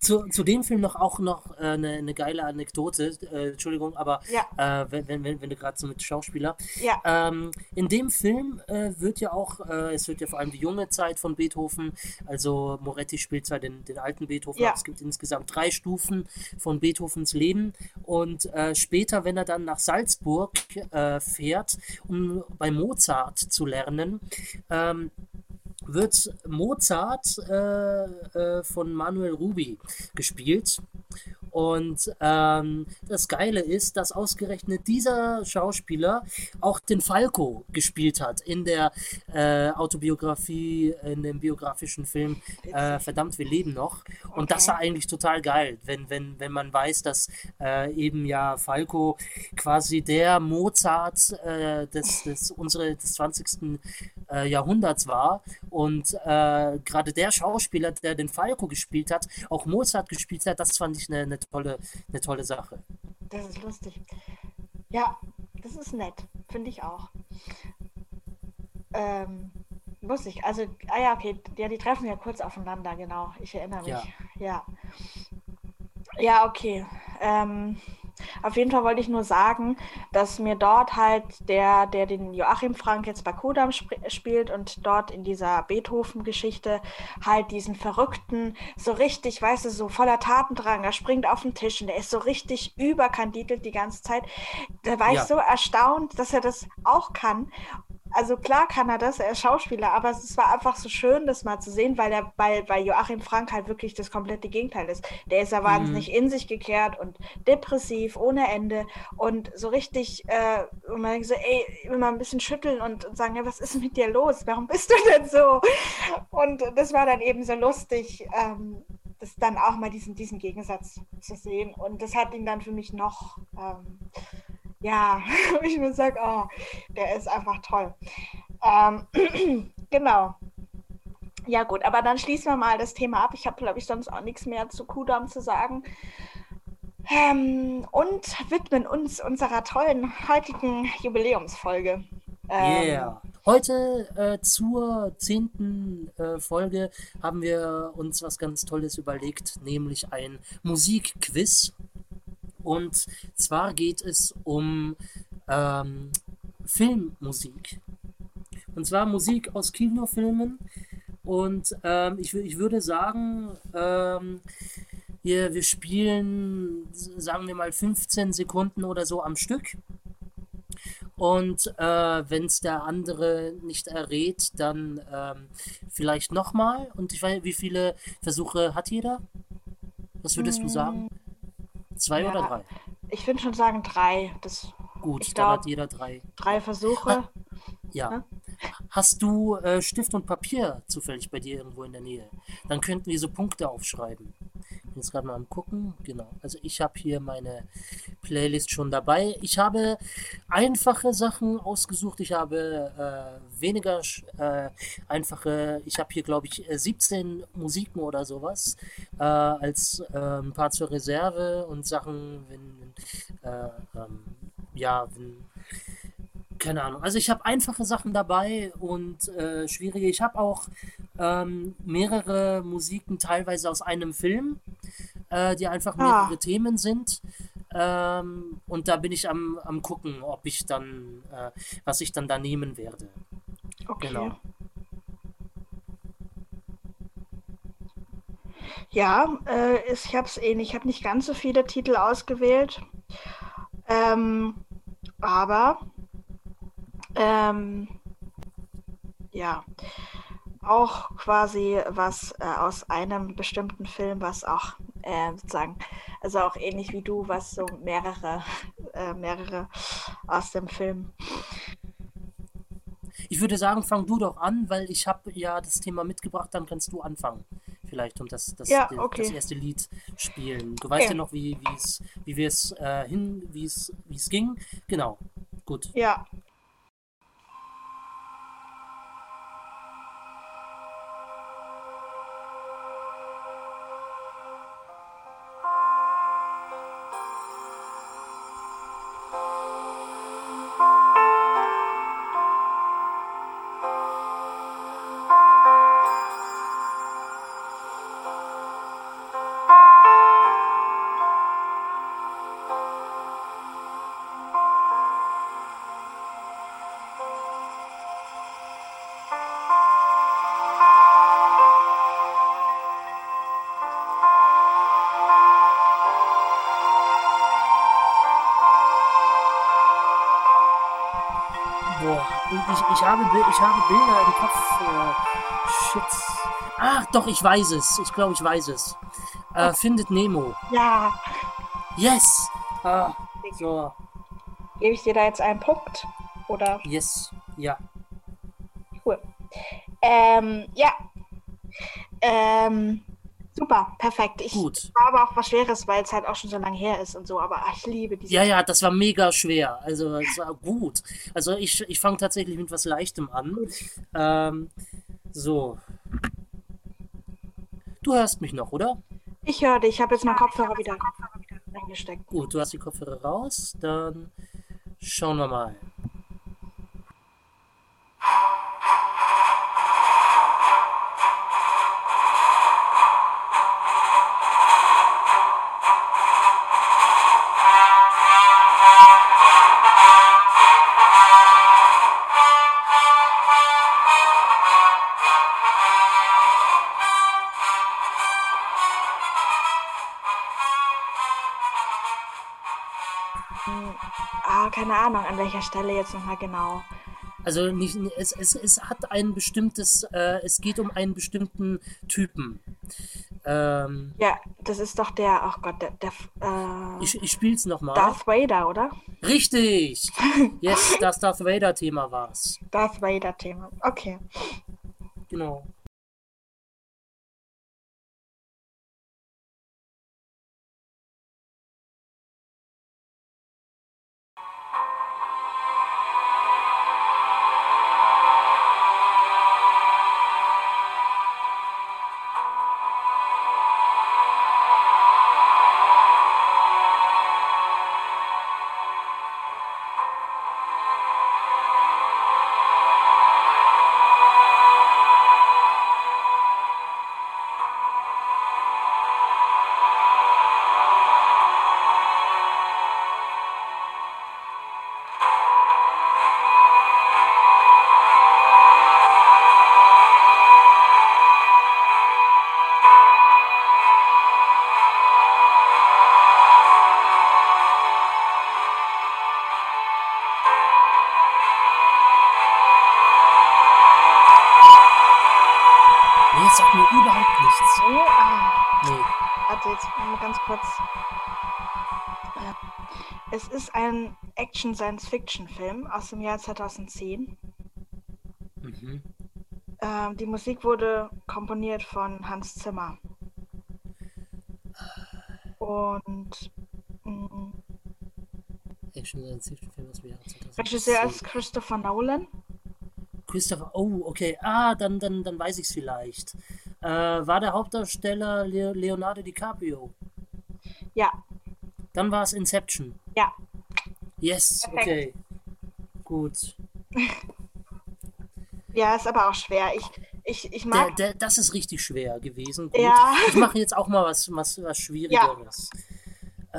Zu, zu dem Film noch auch noch äh, eine, eine geile Anekdote, äh, Entschuldigung, aber Ja. äh, wenn, wenn, wenn, du gerade so mit Schauspieler. Ja. Ähm, in dem Film äh, wird ja auch, äh, es wird ja vor allem die junge Zeit von Beethoven, also Moretti spielt zwar den, den alten Beethoven, Ja. aber es gibt insgesamt drei Stufen von Beethovens Leben und äh, später, wenn er dann nach Salzburg äh, fährt, um bei Mozart zu lernen, ähm, wird Mozart äh, äh, von Manuel Ruby gespielt. Und ähm, das Geile ist, dass ausgerechnet dieser Schauspieler auch den Falco gespielt hat in der äh, Autobiografie, in dem biografischen Film äh, Verdammt, wir leben noch. Und das Okay. war eigentlich total geil, wenn, wenn, wenn man weiß, dass äh, eben ja Falco quasi der Mozart äh, des, des, unsere, des 20. Äh, Jahrhunderts war. Und äh, gerade der Schauspieler, der den Falco gespielt hat, auch Mozart gespielt hat, das fand ich eine, eine, tolle, eine tolle Sache. Das ist lustig. Ja, das ist nett. Finde ich auch. Ähm, lustig. Also, ah ja, okay. Ja, die treffen ja kurz aufeinander, genau. Ich erinnere mich. Ja. Ja. Ja, okay. Ähm, auf jeden Fall wollte ich nur sagen, dass mir dort halt der, der den Joachim Frank jetzt bei Kodam sp spielt und dort in dieser Beethoven-Geschichte halt diesen Verrückten so richtig, weißt du, so voller Tatendrang, er springt auf den Tisch und der ist so richtig überkandidelt die ganze Zeit. Da war ich Ja. so erstaunt, dass er das auch kann. Also klar kann er das, er ist Schauspieler, aber es war einfach so schön, das mal zu sehen, weil er bei, bei Joachim Frank halt wirklich das komplette Gegenteil ist. Der ist ja wahnsinnig in sich gekehrt und depressiv ohne Ende und so richtig, äh, und man denkt so, ey, immer ein bisschen schütteln und, und sagen, ja, was ist mit dir los? Warum bist du denn so? Und das war dann eben so lustig, ähm, das dann auch mal diesen, diesen Gegensatz zu sehen. Und das hat ihn dann für mich noch, ähm, ja, ich mir sage, oh, der ist einfach toll. Ähm, genau. Ja gut, aber dann schließen wir mal das Thema ab. Ich habe, glaube ich, sonst auch nichts mehr zu Kudam zu sagen. Ähm, und widmen uns unserer tollen heutigen Jubiläumsfolge. Ähm, Yeah. Heute äh, zur zehnten äh, Folge haben wir uns was ganz Tolles überlegt, nämlich ein Musikquiz. Und zwar geht es um ähm, Filmmusik. Und zwar Musik aus Kinofilmen. Und ähm, ich, ich würde sagen, ähm, wir, wir spielen, sagen wir mal, 15 Sekunden oder so am Stück. Und äh, wenn es der andere nicht errät, dann ähm, vielleicht nochmal. Und ich weiß, wie viele Versuche hat jeder? Was würdest du sagen? Zwei oder Ja. drei? Ich würde schon sagen drei. Das, Gut, ich dann hat glaub, jeder drei. drei Versuche. Ja. Ne? Hast du äh, Stift und Papier zufällig bei dir irgendwo in der Nähe? Dann könnten wir so Punkte aufschreiben. Bin jetzt gerade mal am gucken. Genau. Also ich habe hier meine Playlist schon dabei. Ich habe einfache Sachen ausgesucht. Ich habe äh, weniger äh, einfache. Ich habe hier, glaube ich, äh, 17 Musiken oder sowas äh, als äh, ein paar zur Reserve und Sachen, wenn, äh, ähm, ja, wenn keine Ahnung. Also ich habe einfache Sachen dabei und äh, schwierige. Ich habe auch ähm, mehrere Musiken teilweise aus einem Film, äh, die einfach Ah, mehrere Themen sind. Ähm, und da bin ich am, am gucken, ob ich dann, äh, was ich dann da nehmen werde. okay. Genau. Ja, äh, ich habe es ähnlich. Ich habe nicht ganz so viele Titel ausgewählt. Ähm, aber ähm, ja, auch quasi was äh, aus einem bestimmten Film, was auch äh, sozusagen, also auch ähnlich wie du, was so mehrere, äh, mehrere aus dem Film. Ich würde sagen, fang du doch an, weil ich habe ja das Thema mitgebracht, dann kannst du anfangen. Vielleicht und das, das, Ja, das okay. erste Lied spielen. Du weißt ja Okay. noch, wie, wie es, wie wir es äh, hin, wie es, wie es ging. Genau. Gut. Ja, ich, habe, ich habe Bilder im Kopf. Äh, shit. Ach, doch, ich weiß es. Ich glaube, ich weiß es. Äh, findet Nemo. Ja. Yes! Ah, so. Gebe ich dir da jetzt einen Punkt? Oder? Yes, ja. Cool. Ähm, ja. Ähm, super, perfekt. Ich Gut. Aber auch was Schweres, weil es halt auch schon so lange her ist und so, aber ach, ich liebe diese. Ja, ja, das war mega schwer. Also, es war gut. Also, ich, ich fange tatsächlich mit was Leichtem an. Ähm, so. Du hörst mich noch, oder? Ich höre dich, ich habe jetzt meinen Kopfhörer wieder eingesteckt. Gut, du hast die Kopfhörer raus. Dann schauen wir mal. Ahnung, an welcher Stelle jetzt nochmal genau. Also nicht, es, es, es hat ein bestimmtes, äh, es geht um einen bestimmten Typen. Ähm, Ja, das ist doch der, ach Gott, der, der äh, ich ich spiel's nochmal. Darth Vader, oder? Richtig! Yes, das Darth Vader-Thema war's. Darth Vader-Thema. Okay. Genau. Action-Science-Fiction-Film aus dem Jahr 2010. Mhm. Ähm, die Musik wurde komponiert von Hans Zimmer. Und mh, Action Science Fiction Film aus dem Jahr 2010. Regisseur ist Christopher Nolan. Christopher, oh, okay. Ah, dann, dann, dann weiß ich es vielleicht. Äh, war der Hauptdarsteller Leo, Leonardo DiCaprio? Ja, Dann war es Inception. ja. Yes, Perfekt. okay. Gut. Ja, ist aber auch schwer. Ich, ich, ich Der, mag. der, das ist richtig schwer gewesen. Gut. Ja. Ich mache jetzt auch mal was, was, was Schwierigeres. Äh,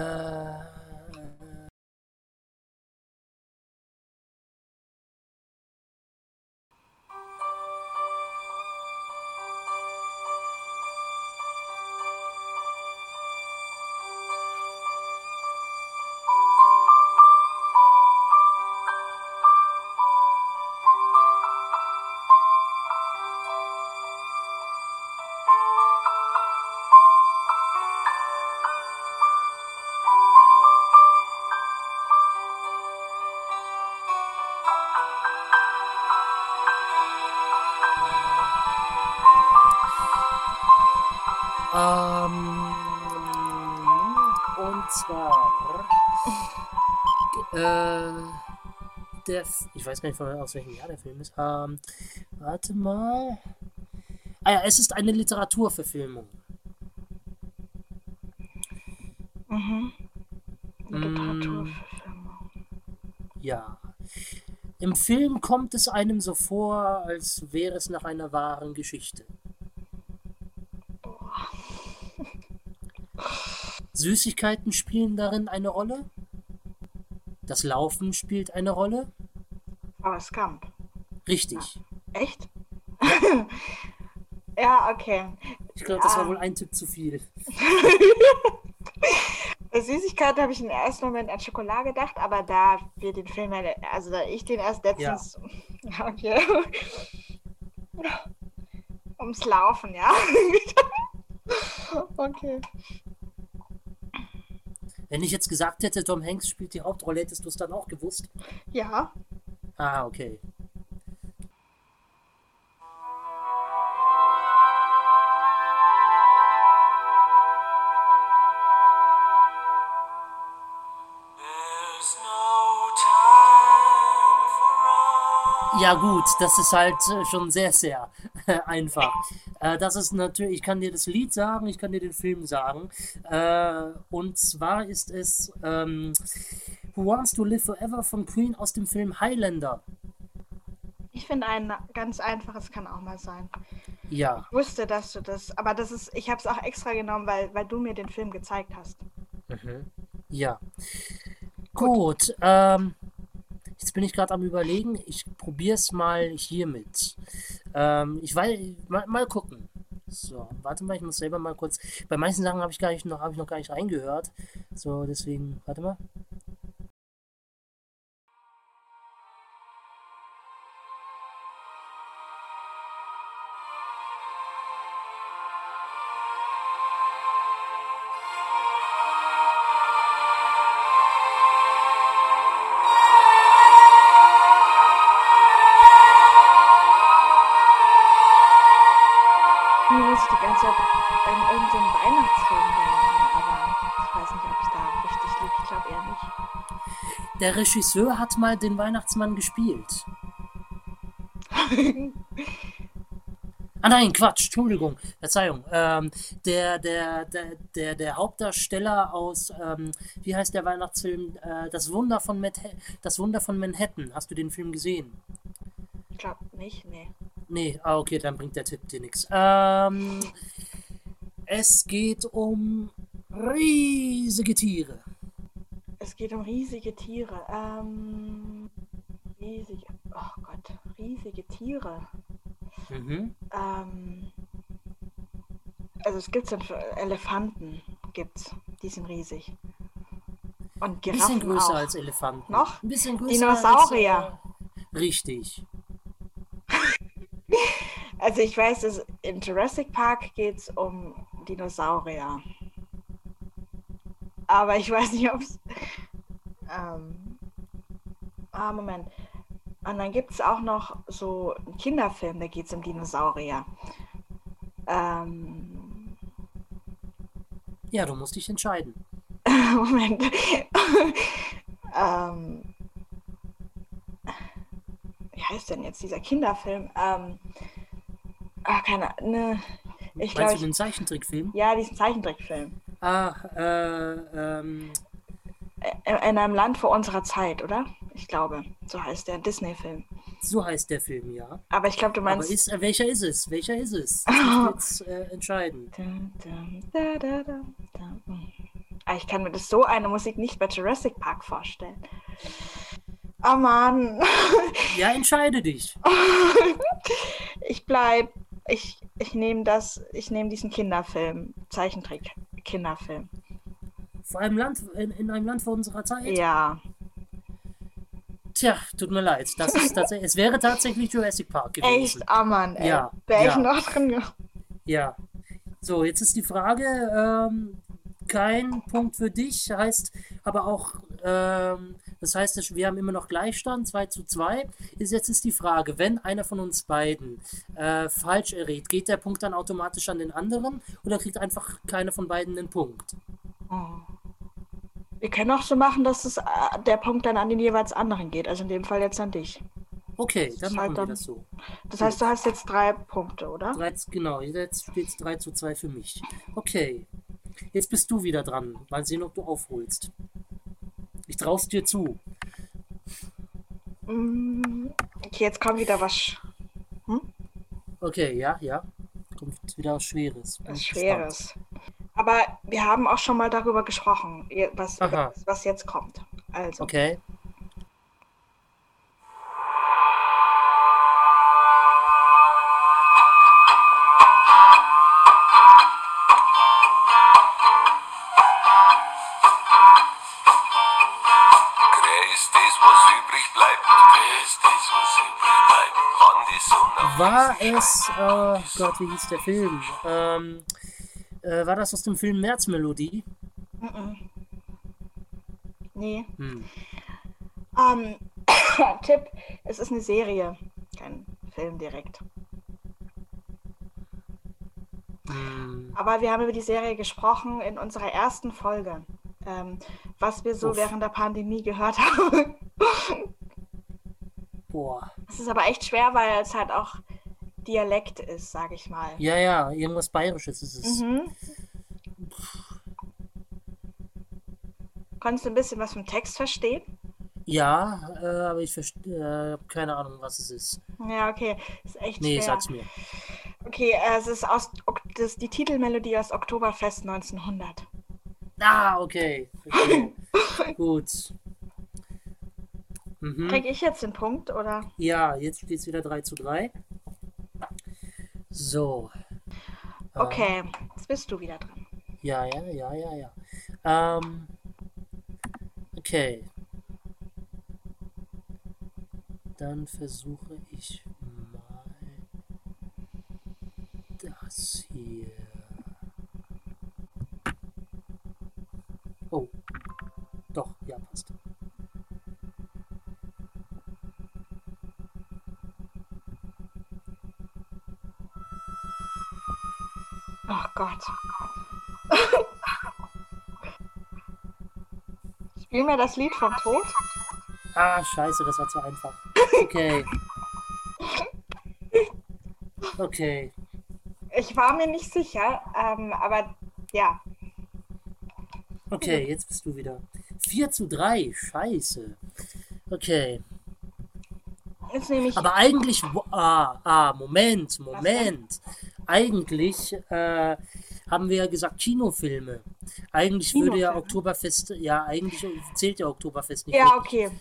der, ich weiß gar nicht, von, aus welchem Jahr der Film ist. Ähm, warte mal. Ah ja, es ist eine Literaturverfilmung. Mhm. Mm. Literaturverfilmung. Ja. Im Film kommt es einem so vor, als wäre es nach einer wahren Geschichte. Süßigkeiten spielen darin eine Rolle. Das Laufen spielt eine Rolle. Forrest Gump. Richtig. Echt? ja, okay. Ich glaube, das war Ja. wohl ein Tipp zu viel. Bei Süßigkeit habe ich im ersten Moment an Schokolade gedacht, aber da wir den Film, also da ich den erst letztens. Ja, okay. Ums Laufen, ja. okay. Wenn ich jetzt gesagt hätte, Tom Hanks spielt die Hauptrolle, hättest du es dann auch gewusst? Ja. Ah, okay. Ja gut, das ist halt äh, schon sehr, sehr einfach. Äh, das ist natürlich, ich kann dir das Lied sagen, ich kann dir den Film sagen. Äh, und zwar ist es ähm, Who Wants to Live Forever von Queen aus dem Film Highlander. Ich finde ein ganz einfaches kann auch mal sein. Ja. Ich wusste, dass du das, aber das ist, ich habe es auch extra genommen, weil, weil du mir den Film gezeigt hast. Mhm. Ja. Gut, Gut ähm, Jetzt bin ich gerade am überlegen, ich probiere es mal hiermit. Ähm, ich weiß, mal, mal gucken. So, warte mal, ich muss selber mal kurz. Bei manchen Sachen habe ich gar nicht noch, habe ich noch gar nicht reingehört. So, deswegen, warte mal. Der Regisseur hat mal den Weihnachtsmann gespielt. Ah nein, Quatsch, Entschuldigung, Verzeihung. Ähm, der, der, der, der, der Hauptdarsteller aus, ähm, wie heißt der Weihnachtsfilm? Äh, das, Wunder von das Wunder von Manhattan. Hast du den Film gesehen? Ich glaube nicht, nee. Nee, ah, okay, dann bringt der Tipp dir nichts. Ähm, es geht um riesige Tiere. Es geht um riesige Tiere. Ähm, riesige, oh Gott, riesige Tiere. Mhm. Ähm, also es gibt Elefanten, gibt's, die sind riesig. Und Giraffen Ein bisschen größer auch. als Elefanten. Noch? Ein bisschen größer Dinosaurier. Als, äh, richtig. also ich weiß, dass in Jurassic Park geht es um Dinosaurier aber ich weiß nicht, ob es. Ähm, ah, Moment. Und dann gibt es auch noch so einen Kinderfilm, da geht es um Dinosaurier. Ähm, ja, du musst dich entscheiden. Moment. ähm, wie heißt denn jetzt dieser Kinderfilm? Ähm, ach, keine ne, ich Meinst du den Zeichentrickfilm? Ja, diesen Zeichentrickfilm. Ah, äh, ähm. In einem Land vor unserer Zeit, oder? Ich glaube, so heißt der Disney-Film. So heißt der Film, ja. Aber ich glaube, du meinst. Aber ist, äh, welcher ist es? Welcher ist es? Das oh. jetzt äh, entscheiden. Da, da, da, ah, ich kann mir das so eine Musik nicht bei Jurassic Park vorstellen. Oh Mann. Ja, entscheide dich. ich bleib. Ich, ich nehme das, ich nehme diesen Kinderfilm, Zeichentrick. Kinderfilm. Vor einem Land, in, in einem Land vor unserer Zeit? Ja. Tja, tut mir leid. Das ist tatsächlich, es wäre tatsächlich Jurassic Park gewesen. Echt? Ah, oh Mann, ey. Ja. Wäre ja. ich noch drin. Ja. So, jetzt ist die Frage, ähm, kein Punkt für dich, heißt aber auch, ähm, das heißt, wir haben immer noch Gleichstand, 2 zu 2. Ist jetzt ist die Frage, wenn einer von uns beiden äh, falsch errät, geht der Punkt dann automatisch an den anderen oder kriegt einfach keiner von beiden den Punkt? Wir können auch so machen, dass es, äh, der Punkt dann an den jeweils anderen geht, also in dem Fall jetzt an dich. Okay, dann machen halt wir das so. Das heißt, du hast jetzt drei Punkte, oder? Drei, genau, jetzt steht es 3 zu 2 für mich. Okay. Jetzt bist du wieder dran. Mal sehen, ob du aufholst. Ich trau's dir zu. Mm, okay, jetzt kommt wieder was. Hm? Okay, ja, ja. Kommt wieder was Schweres. Was Schweres. Aber wir haben auch schon mal darüber gesprochen, was, was jetzt kommt. Also. Okay. War es, oh Gott, wie hieß der Film? Ähm, äh, war das aus dem Film Märzmelodie? Nee. Hm. Ähm, Tipp, es ist eine Serie, kein Film direkt. Hm. Aber wir haben über die Serie gesprochen in unserer ersten Folge, ähm, was wir so Uff. während der Pandemie gehört haben. Boah. Es ist aber echt schwer, weil es halt auch Dialekt ist, sag ich mal. Ja, ja, irgendwas Bayerisches ist es. Mhm. Konntest du ein bisschen was vom Text verstehen? Ja, äh, aber ich verstehe, äh, keine Ahnung, was es ist. Ja, okay. Ist echt Nee, schwer. sag's mir. Okay, äh, es ist aus das ist die Titelmelodie aus Oktoberfest 1900. Ah, okay. okay. Gut. Mhm. Krieg ich jetzt den Punkt oder? Ja, jetzt steht es wieder 3 zu 3. So. Okay, jetzt bist du wieder dran. Ja, ja, ja, ja, ja. Ähm, okay. Dann versuche ich mal das hier. Oh. Doch, ja, passt. Gott. Spiel mir das Lied vom Tod. Ah, scheiße, das war zu einfach. Okay. Okay. Ich war mir nicht sicher, ähm, aber ja. Okay, jetzt bist du wieder. 4 zu 3, scheiße. Okay. Jetzt nehme ich. Aber eigentlich, ah, ah, Moment, Moment. Eigentlich äh, haben wir ja gesagt Kinofilme. Eigentlich würde ja Kinofilme? Oktoberfest, ja, eigentlich zählt ja Oktoberfest nicht. Ja, wirklich. okay.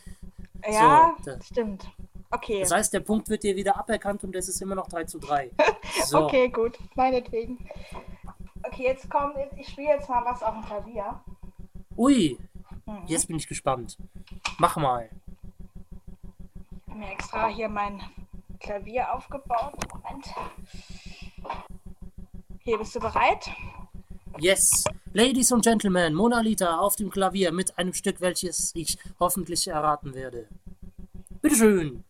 Ja, So, da- stimmt. Okay. Das heißt, der Punkt wird dir wieder aberkannt und es ist immer noch 3 zu 3. So, Okay, gut. Meinetwegen. Okay, jetzt kommt, ich spiele jetzt mal was auf dem Klavier. ui, Mhm. jetzt bin ich gespannt. Mach mal. Ich habe mir extra hier mein Klavier aufgebaut. Moment. Okay, bist du bereit? Yes. Ladies and Gentlemen, Mona Lisa auf dem Klavier mit einem Stück, welches ich hoffentlich erraten werde. Bitteschön.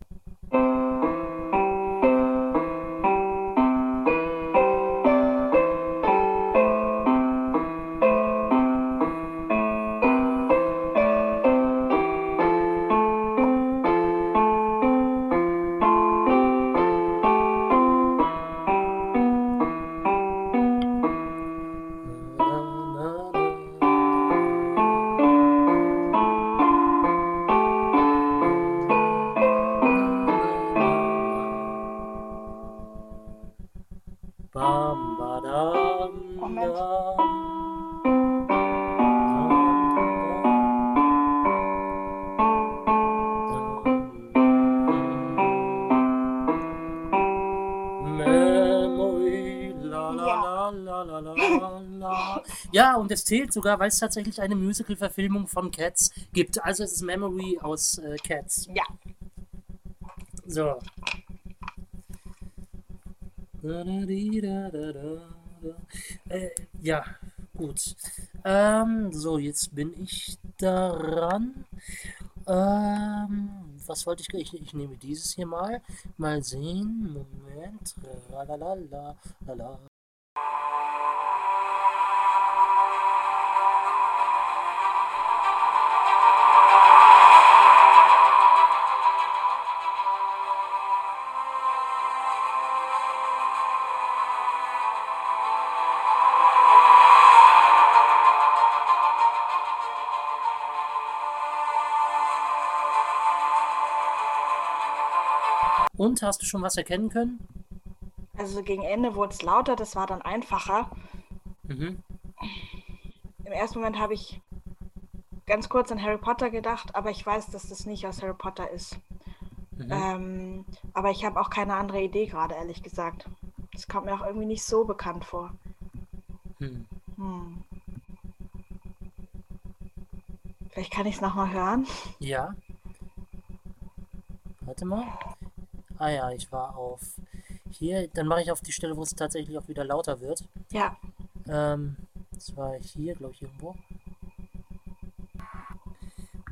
Ja, und es zählt sogar, weil es tatsächlich eine Musical-Verfilmung von Cats gibt. Also es ist Memory aus äh, Cats. Ja. So. Äh, ja, gut. Ähm, so, jetzt bin ich daran. Ähm, was wollte ich? Ich, ich nehme dieses hier mal. Mal sehen. Moment. Tralalala, lala. Und hast du schon was erkennen können? Also gegen Ende wurde es lauter, das war dann einfacher. Mhm. Im ersten Moment habe ich ganz kurz an Harry Potter gedacht, aber ich weiß, dass das nicht aus Harry Potter ist. Mhm. Ähm, aber ich habe auch keine andere Idee gerade, ehrlich gesagt. Das kommt mir auch irgendwie nicht so bekannt vor. Hm. Hm. Vielleicht kann ich es nochmal hören. Ja. Warte mal. Ah ja, ich war auf hier. Dann mache ich auf die Stelle, wo es tatsächlich auch wieder lauter wird. Ja. Ähm, das war hier, glaube ich, irgendwo.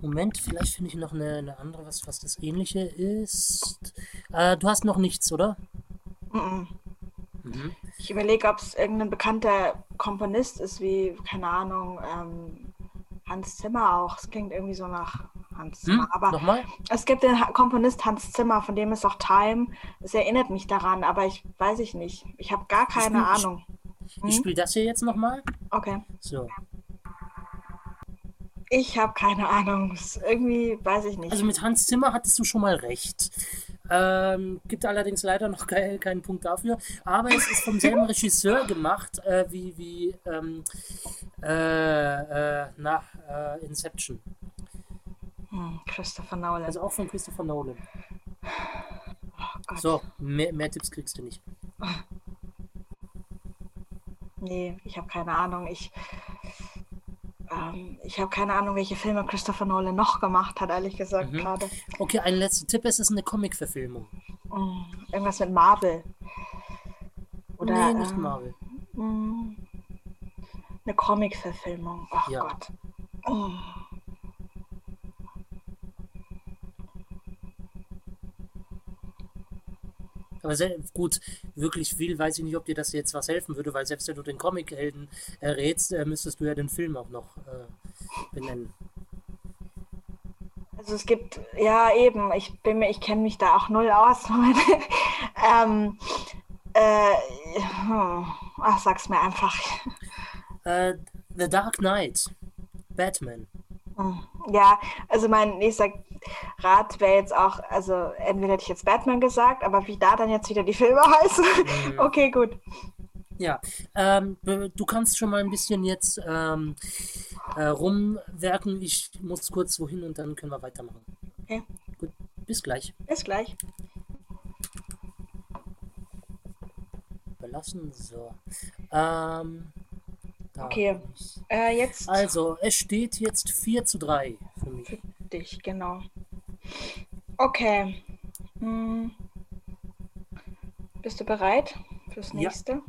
Moment, vielleicht finde ich noch eine, eine andere, was, was das ähnliche ist. Äh, du hast noch nichts, oder? Mhm. Mhm. Ich überlege, ob es irgendein bekannter Komponist ist, wie, keine Ahnung, ähm, Hans Zimmer auch. Es klingt irgendwie so nach Hans Zimmer. Hm? Aber Nochmal? es gibt den Komponist Hans Zimmer, von dem ist auch Time. Es erinnert mich daran, aber ich weiß ich nicht. Ich habe gar keine bin- Ahnung. Ich Hm? spiele das hier jetzt nochmal. Okay. So. Ich habe keine Ahnung. Irgendwie, weiß ich nicht. Also mit Hans Zimmer hattest du schon mal recht. Ähm, gibt allerdings leider noch kein, keinen Punkt dafür. Aber es ist vom selben Regisseur gemacht, äh, wie, wie ähm, äh, äh, nach äh, Inception. Hm, Christopher Nolan. Also auch von Christopher Nolan. oh Gott. So, mehr, mehr Tipps kriegst du nicht. Nee, ich habe keine Ahnung. Ich, ähm, ich habe keine Ahnung, welche Filme Christopher Nolan noch gemacht hat, ehrlich gesagt, Mhm. gerade. Okay, ein letzter Tipp. Es ist eine Comic-Verfilmung. Mm, irgendwas mit Marvel. Oder nee, nicht ähm, Marvel. mm, eine Comic-Verfilmung. Ach Ja. Gott. Oh. Aber sehr, gut, wirklich viel weiß ich nicht, ob dir das jetzt was helfen würde, weil selbst wenn du den Comic-Helden errätst, äh, müsstest du ja den Film auch noch äh, benennen. Also es gibt, ja eben, ich bin mir, ich kenne mich da auch null aus. ähm, äh, hm, ach, sag's mir einfach. Äh, The Dark Knight. Batman. Hm, Ja, also mein nächster Rat wäre jetzt auch, also entweder hätte ich jetzt Batman gesagt, aber wie da dann jetzt wieder die Filme heißen. Mhm. Okay, gut. Ja, ähm, du kannst schon mal ein bisschen jetzt ähm, äh, rumwerken. Ich muss kurz wohin und dann können wir weitermachen. Okay. Gut, bis gleich. Bis gleich. Belassen. So. Ähm, Okay. Äh, jetzt Also, es steht jetzt 4 zu 3 für mich. Dich, genau. Okay. Hm. Bist du bereit fürs Ja. nächste?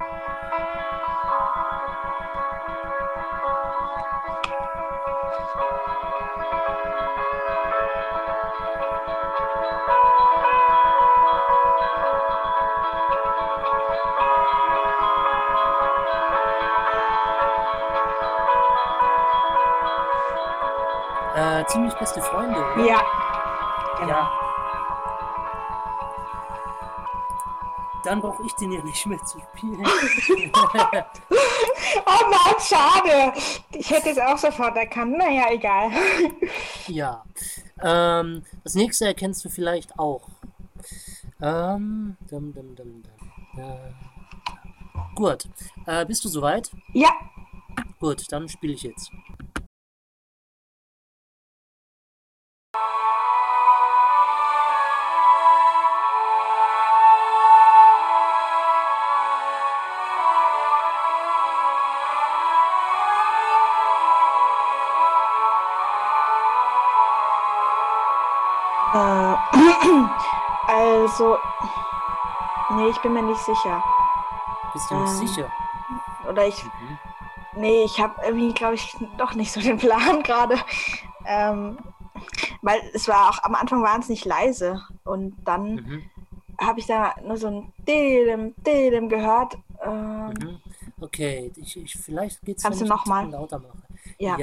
Äh, ziemlich beste Freunde, oder? Ja. Genau. Ja. Dann brauche ich den ja nicht mehr zu spielen. Oh Mann, schade. Ich hätte es auch sofort erkannt. Naja, egal. ja. Ähm, das nächste erkennst du vielleicht auch. Ähm, dum, dum, dum. Äh, gut. Äh, bist du soweit? Ja. Gut, dann spiele ich jetzt. also. Nee, ich bin mir nicht sicher. Bist du nicht Ähm. sicher? Oder ich. Mhm. Nee, ich habe irgendwie, glaube ich, doch nicht so den Plan gerade. Ähm, weil es war auch am Anfang wahnsinnig leise. Und dann Mhm. habe ich da nur so ein Dedem, Dedem gehört. Ähm, Mhm. Okay, ich, ich, vielleicht geht es, Kannst wenn du noch mal? Lauter mache. Ja.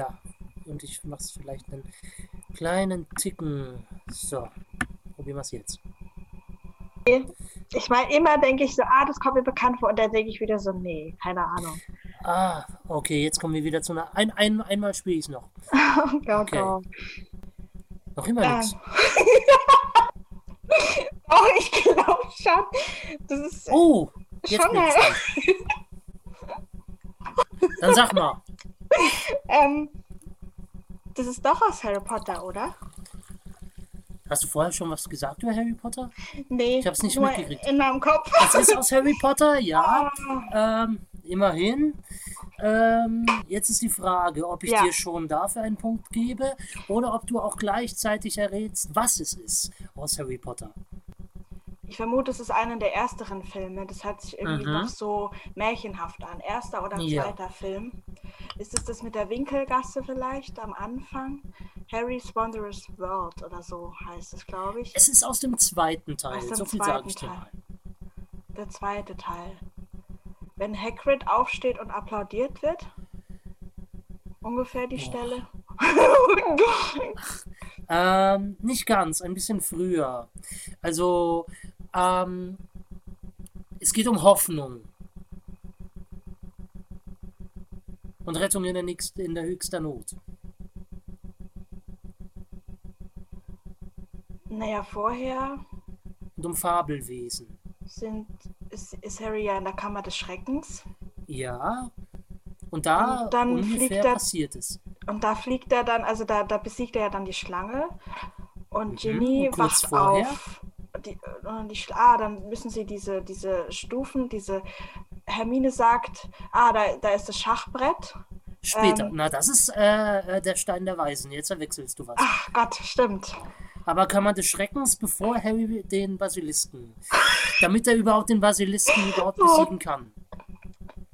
Und ich mache es vielleicht einen kleinen Ticken. So, probieren wir es jetzt. Ich meine, immer denke ich so, ah, das kommt mir bekannt vor. Und dann denke ich wieder so, nee, keine Ahnung. Ah, okay, jetzt kommen wir wieder zu einer. Ein, ein, einmal spiele ich es noch. Oh Gott, Okay. oh. Noch immer Ähm. nichts. oh, ich glaube schon. Das ist Oh, jetzt schon dran. Dann sag mal. Ähm, das ist doch aus Harry Potter, oder? Hast du vorher schon was gesagt über Harry Potter? Nee, Ich hab's nicht nur mitgekriegt. in meinem Kopf. Es ist aus Harry Potter, ja. Ähm, immerhin. Ähm, jetzt ist die Frage, ob ich Ja. dir schon dafür einen Punkt gebe oder ob du auch gleichzeitig errätst, was es ist aus Harry Potter. Ich vermute, es ist einer der ersteren Filme. Das hört sich irgendwie Mhm. noch so märchenhaft an. Erster oder Ja. zweiter Film. Ist es das mit der Winkelgasse vielleicht am Anfang? Harry's Wondrous World oder so heißt es, glaube ich. Es ist aus dem zweiten Teil, Aus dem so viel sage zweiten Teil. mal. Der zweite Teil. Wenn Hagrid aufsteht und applaudiert wird. Ungefähr die Stelle. Ähm, nicht ganz, ein bisschen früher. Also, ähm, es geht um Hoffnung. Und Rettung in der, nächst, in der höchster Not. naja, vorher Und um Fabelwesen. sind, ist, ist Harry ja in der Kammer des Schreckens. Ja. Und da Und dann ungefähr fliegt er- passiert es. Und da fliegt er dann, also da, da besiegt er ja dann die Schlange. Und Ginny Mhm. und wacht vorher? auf. Die, und die, ah, dann müssen sie diese, diese Stufen, diese Hermine sagt, ah, da, da ist das Schachbrett. Später. Ähm. Na, das ist äh, äh, der Stein der Weisen. Jetzt verwechselst du was. Ach Gott, stimmt. Aber Kammer des Schreckens, bevor Harry den Basilisken. Damit er überhaupt den Basilisken überhaupt Oh. besiegen kann.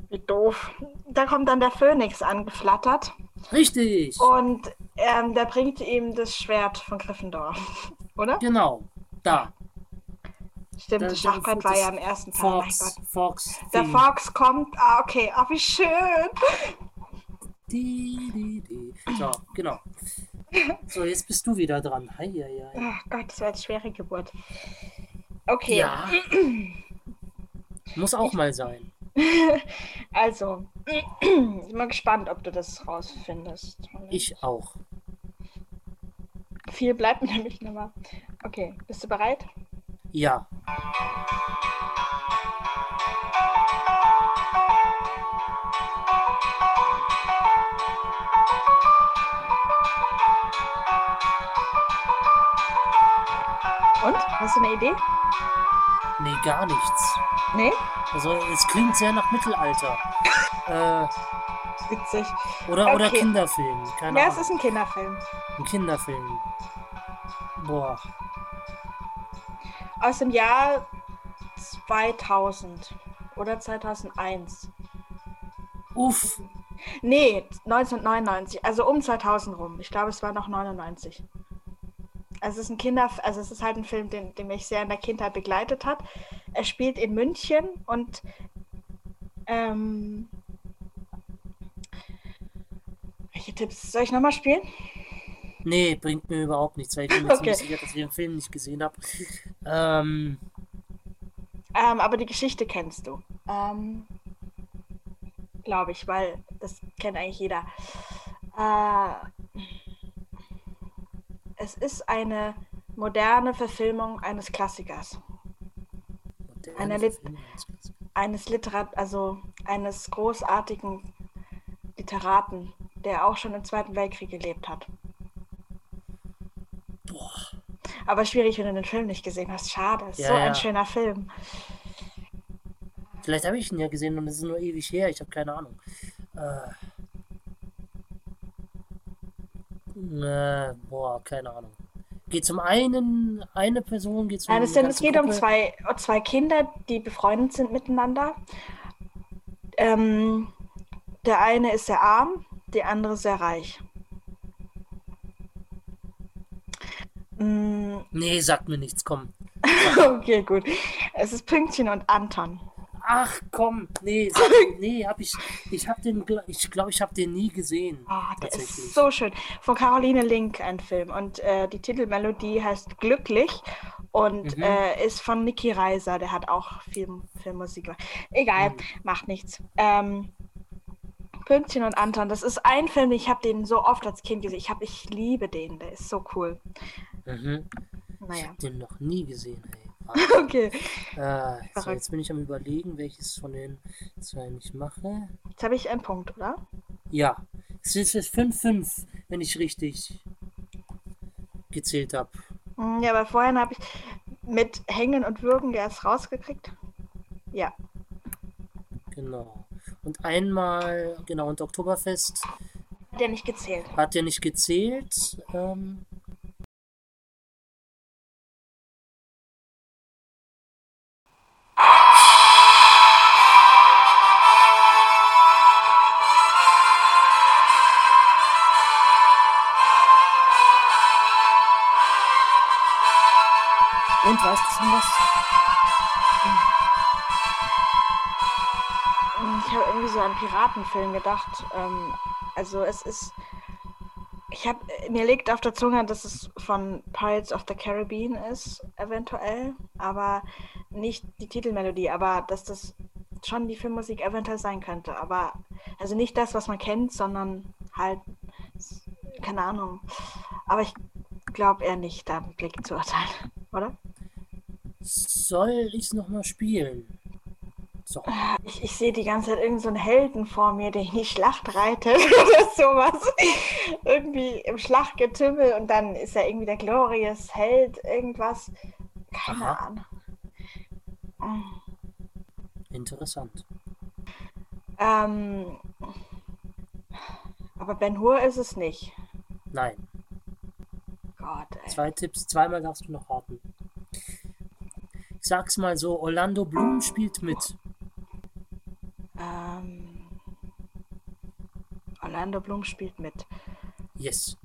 Wie doof. Da kommt dann der Phönix angeflattert Richtig. und ähm, der bringt ihm das Schwert von Gryffindor. Oder? Genau. Da. Stimmt, Das- das Schachbrett war ja im ersten Teil. Fox. Fox. Der. Fox kommt. Ah, okay. Ah, wie schön. Die, die, die. So, genau. So, jetzt bist du wieder dran. Hei, hei, hei. Ach Gott, das war eine schwere Geburt. Okay, Ja. Muss auch mal sein. also, ich bin mal gespannt, ob du das rausfindest. Ich auch. Viel bleibt mir nämlich noch mal. Okay, bist du bereit? Ja. Und? Hast du eine Idee? Nee, gar nichts. Nee? Also, es klingt sehr nach Mittelalter. Äh, Witzig. oder, oder Okay. Kinderfilm. Keine Ja, es Ahnung. ist ein Kinderfilm. Ein Kinderfilm. Boah. Aus dem Jahr 2000 oder 2001. Uff. Nee, 1999, also um 2000 rum. Ich glaube, es war noch 99. Also es ist ein Kinder, also es ist halt ein Film, den, den mich sehr in der Kindheit begleitet hat. Er spielt in München und ähm, welche Tipps soll ich nochmal spielen? Nee, bringt mir überhaupt nichts, weil ich bin mir Okay. ziemlich sicher, dass ich den Film nicht gesehen habe. Ähm, Ähm, aber die Geschichte kennst du. Ähm, Glaube ich, weil das kennt eigentlich jeder. Äh, es ist eine moderne Verfilmung eines Klassikers. moderne Eine Lit-. Eines Literat, also eines großartigen Literaten, der auch schon im Zweiten Weltkrieg gelebt hat. Boah. Aber schwierig, wenn du den Film nicht gesehen hast. Schade. Ist Ja, so ja. ein schöner Film. Vielleicht habe ich ihn ja gesehen und es ist nur ewig her. Ich habe keine Ahnung. Äh, äh, boah, keine Ahnung. Geht zum einen eine Person, geht zum Nein, es, geht um Gruppe? zwei, um zwei Kinder, die befreundet sind miteinander. Ähm, der eine ist sehr arm, die andere sehr reich. Mm, Nee, sagt mir nichts, komm. okay, gut. Es ist Pünktchen und Anton. Ach komm, nee, sag, nee, hab ich, ich hab den, ich glaube, ich habe den nie gesehen. Ah, der tatsächlich. ist so schön. Von Caroline Link ein Film. Und äh, die Titelmelodie heißt Glücklich und Mhm. äh, ist von Niki Reiser. Der hat auch viel, viel Musik gemacht. Egal, Mhm. macht nichts. Ähm, Pünktchen und Anton, das ist ein Film, ich habe den so oft als Kind gesehen. Ich, hab, ich liebe den, der ist so cool. Mhm. Ich Naja, habe den noch nie gesehen, ey. okay. Äh, so, jetzt bin ich am überlegen, welches von den zwei ich mache. Jetzt habe ich einen Punkt, oder? Ja, es ist jetzt 5-5, wenn ich richtig gezählt habe. Mm, Ja, aber vorhin habe ich mit Hängen und Würgen erst rausgekriegt. Ja. Genau. Und einmal, genau, und Oktoberfest Hat ja nicht gezählt. hat ja nicht gezählt. Ähm, du schon was? Ich habe irgendwie so an Piratenfilm gedacht. Ähm, also es ist. Ich habe mir liegt auf der Zunge, dass es von Pirates of the Caribbean ist, eventuell, aber nicht die Titelmelodie, aber dass das schon die Filmmusik eventuell sein könnte. Aber also nicht das, was man kennt, sondern halt keine Ahnung. Aber ich glaube eher nicht, da Blick zu urteilen, oder? Soll ich es nochmal spielen? So. Ich, ich sehe die ganze Zeit irgendeinen so einen Helden vor mir, der in die Schlacht reitet oder sowas. irgendwie im Schlachtgetümmel und dann ist er irgendwie der Glorious Held, irgendwas. Keine Aha. Ahnung. Mm. Interessant. Ähm, aber Ben Hur ist es nicht. Nein. Gott, ey. Zwei Tipps, zweimal darfst du noch raten. Ich sag's mal so, Orlando Bloom spielt mit. Ähm, Orlando Bloom spielt mit. Yes.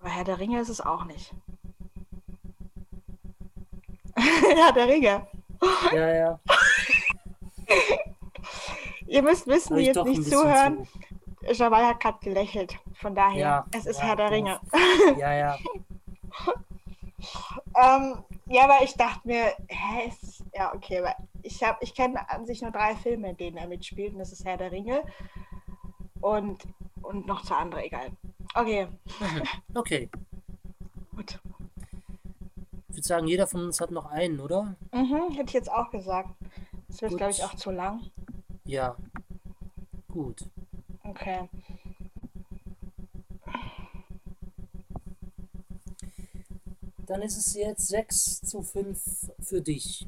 Aber Herr der Ringe ist es auch nicht. Herr der Ringe. Ja, ja. Ihr müsst wissen, die jetzt nicht zuhören. zu. Jamal hat gerade gelächelt. Von daher, Ja, es ist ja, Herr der. Ringe. Ja, ja. ähm, ja, aber ich dachte mir, hä, ist, ja, okay, weil ich habe, ich kenne an sich nur drei Filme, in denen er mitspielt, und das ist Herr der Ringe und, und noch zwei andere, egal. Okay, Okay. gut. Ich würde sagen, jeder von uns hat noch einen, oder? Mhm, hätte ich jetzt auch gesagt. Das wird, glaube ich, auch zu lang. Ja. Gut. Okay. Dann ist es jetzt 6 zu 5 für dich.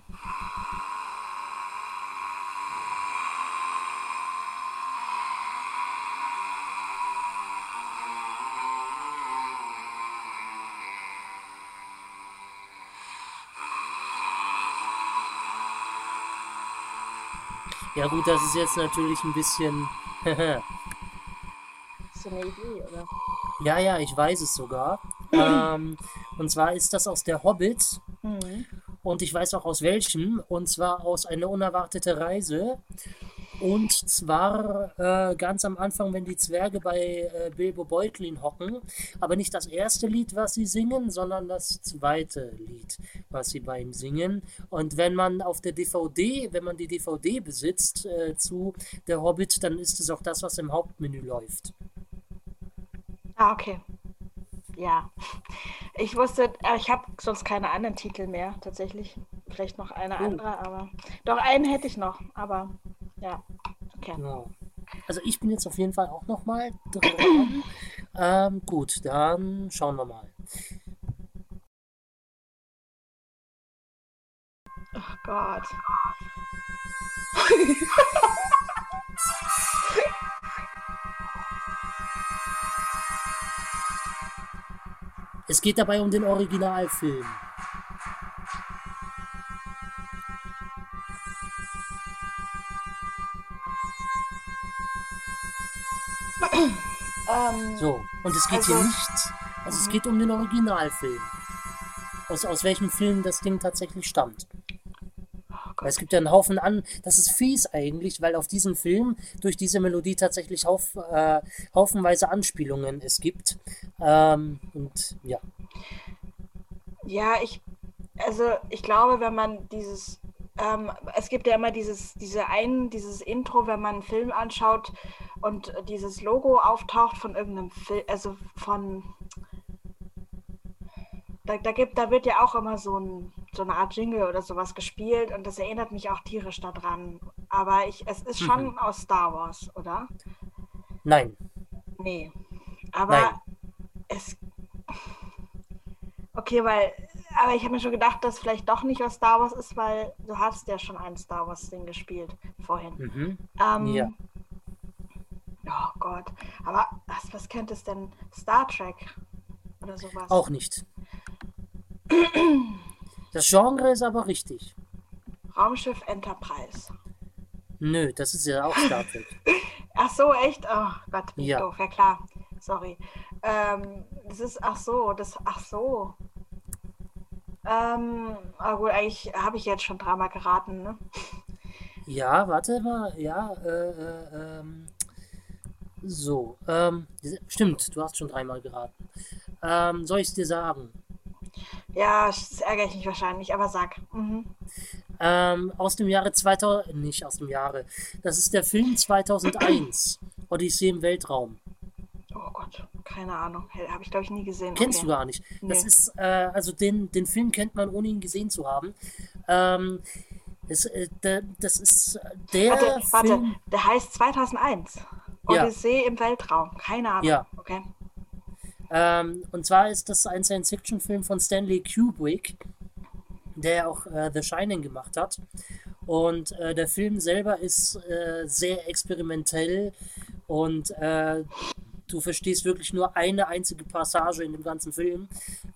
Ja gut, das ist jetzt natürlich ein bisschen... Hast du eine Idee, oder? ja, ja, ich weiß es sogar. Ähm, und zwar ist das aus der Hobbit. Mhm. Und ich weiß auch aus welchem. Und zwar aus Eine unerwartete Reise. Und zwar äh, ganz am Anfang, wenn die Zwerge bei äh, Bilbo Beutlin hocken. Aber nicht das erste Lied, was sie singen, sondern das zweite Lied, was sie bei ihm singen. Und wenn man auf der DVD, wenn man die DVD besitzt äh, zu Der Hobbit, dann ist es auch das, was im Hauptmenü läuft. Ah, okay. Ja. Ich wusste, äh, ich habe sonst keine anderen Titel mehr, tatsächlich. Vielleicht noch eine Oh. andere, aber. Doch, einen hätte ich noch, aber ja. Okay. Ja. Also ich bin jetzt auf jeden Fall auch nochmal dran. ähm, gut, dann schauen wir mal. Oh Gott. Es geht dabei um den Originalfilm. Ähm, So, und es geht hier Also- nicht, also es geht um den Originalfilm. Aus, aus welchem Film das Ding tatsächlich stammt. Weil es gibt ja einen Haufen an, das ist fies eigentlich, weil auf diesen Film durch diese Melodie tatsächlich hauf, äh, haufenweise Anspielungen es gibt. Ähm, und ja, Ja, ich, also ich glaube, wenn man dieses, ähm, es gibt ja immer dieses, diese ein, dieses Intro, wenn man einen Film anschaut und dieses Logo auftaucht von irgendeinem Film, also von, da, da gibt, da wird ja auch immer so ein, so eine Art Jingle oder sowas gespielt und das erinnert mich auch tierisch daran. Aber ich, es ist schon aus Star Wars, oder? nein, Nee. Aber Nein. es. Okay, weil Aber ich habe mir schon gedacht, dass vielleicht doch nicht aus Star Wars ist, weil du hast ja schon ein Star Wars-Ding gespielt vorhin. Mhm. Ähm, Ja. Oh Gott. Aber was, was könnte es denn? Star Trek oder sowas? Auch nicht. Das Genre ist aber richtig. Raumschiff Enterprise. Nö, das ist ja auch Star Trek. Ach so, echt? Oh Gott, bin Ja. doof. Ja klar. Sorry. Ähm, das ist, ach so, das, ach so. Ähm, aber gut, eigentlich habe ich jetzt schon dreimal geraten, ne? Ja, warte mal. Ja, äh, äh, ähm. So, ähm, stimmt, du hast schon dreimal geraten. Ähm, soll ich es dir sagen? Ja, das ärgere ich mich wahrscheinlich, aber sag. Mhm. Ähm, aus dem Jahre 2000, nicht aus dem Jahre. Das ist der Film 2001, Odyssee im Weltraum. Oh Gott, keine Ahnung. Habe ich, glaube ich, nie gesehen. Kennst okay. du gar nicht. Das Nee. ist, äh, also den, den Film kennt man, ohne ihn gesehen zu haben. Ähm, es, äh, der, das ist der Warte, warte, Film. der heißt 2001. Ja. Odyssee im Weltraum. Keine Ahnung. Ja. Okay. Ähm, und zwar ist das ein Science-Fiction-Film von Stanley Kubrick, der auch äh, The Shining gemacht hat. Und äh, der Film selber ist äh, sehr experimentell und äh, du verstehst wirklich nur eine einzige Passage in dem ganzen Film.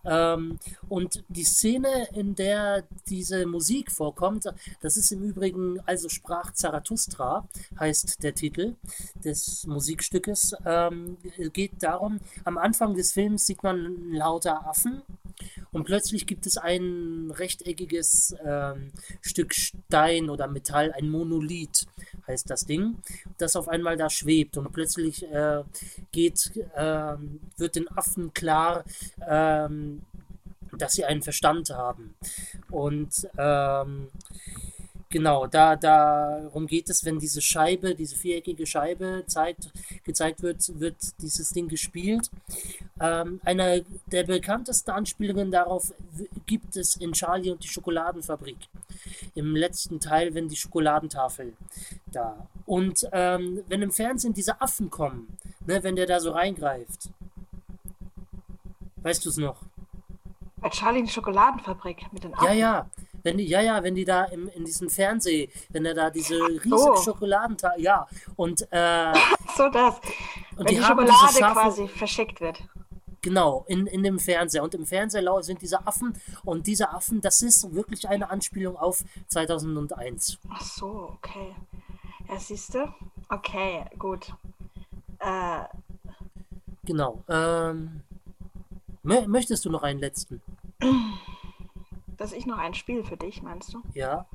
Ähm, und die Szene, in der diese Musik vorkommt, das ist im Übrigen Also sprach Zarathustra, heißt der Titel des Musikstückes. Ähm, geht darum, am Anfang des Films sieht man lauter Affen und plötzlich gibt es ein rechteckiges ähm, Stück Stein oder Metall, ein Monolith heißt das Ding, das auf einmal da schwebt und plötzlich äh, geht, ähm, wird den Affen klar, ähm, dass sie einen Verstand haben. Und ähm, genau, da, darum geht es, wenn diese Scheibe, diese viereckige Scheibe zeigt, gezeigt wird, wird dieses Ding gespielt. Ähm, eine der bekanntesten Anspielungen darauf gibt es in Charlie und die Schokoladenfabrik. Im letzten Teil, wenn die Schokoladentafel da. Und ähm, wenn im Fernsehen diese Affen kommen, ne, wenn der da so reingreift. Weißt du es noch? Bei Charlie in die Schokoladenfabrik mit den Affen. Ja, ja. Wenn die, ja, ja, wenn die da im, in diesem Fernseh, wenn er da diese riesige so. Schokoladentafel, ja, und, äh, So das. und Wenn die, die, haben Schokolade diese scharfe, quasi verschickt wird. Genau, in, in dem Fernseher. Und im Fernseher sind diese Affen. Und diese Affen, das ist wirklich eine Anspielung auf 2001. Ach so, okay. Ja, siehst du? Okay, gut. Äh, Genau. Ähm, mö- möchtest du noch einen letzten? dass ich noch ein Spiel für dich, meinst du? Ja.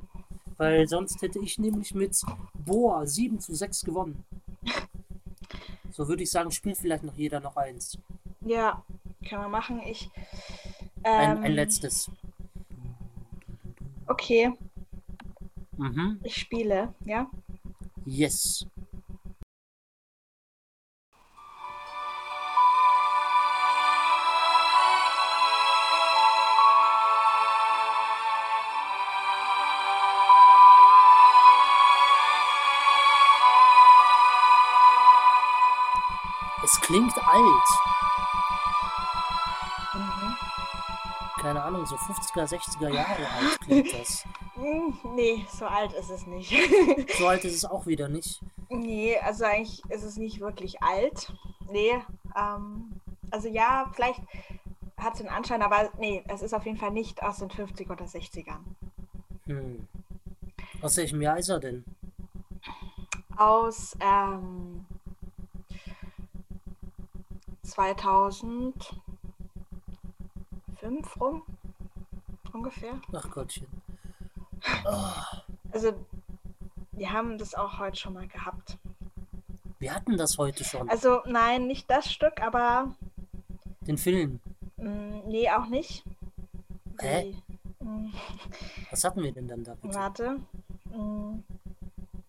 Weil sonst hätte ich nämlich mit Boa 7 zu 6 gewonnen. So würde ich sagen, spielt vielleicht noch jeder noch eins. Ja, können wir machen. Ich. Ein, Ähm, ein letztes. Okay, Mhm. ich spiele, ja? Yes. Klingt alt. Mhm. Keine Ahnung, so 50er, 60er Jahre alt klingt das. Nee, so alt ist es nicht. So alt ist es auch wieder nicht. nee, also eigentlich ist es nicht wirklich alt. Nee, ähm, also ja, vielleicht hat es den Anschein, aber nee, es ist auf jeden Fall nicht aus den 50 oder 60ern. Hm. Aus welchem Jahr ist er denn? Aus ähm, 2005 rum, ungefähr. Ach Gottchen. Also, wir haben das auch heute schon mal gehabt. Wir hatten das heute schon. Also, nein, nicht das Stück, aber Den Film. mh, nee, auch nicht. Hä? Mh, Was hatten wir denn dann da bitte? warte. Mh,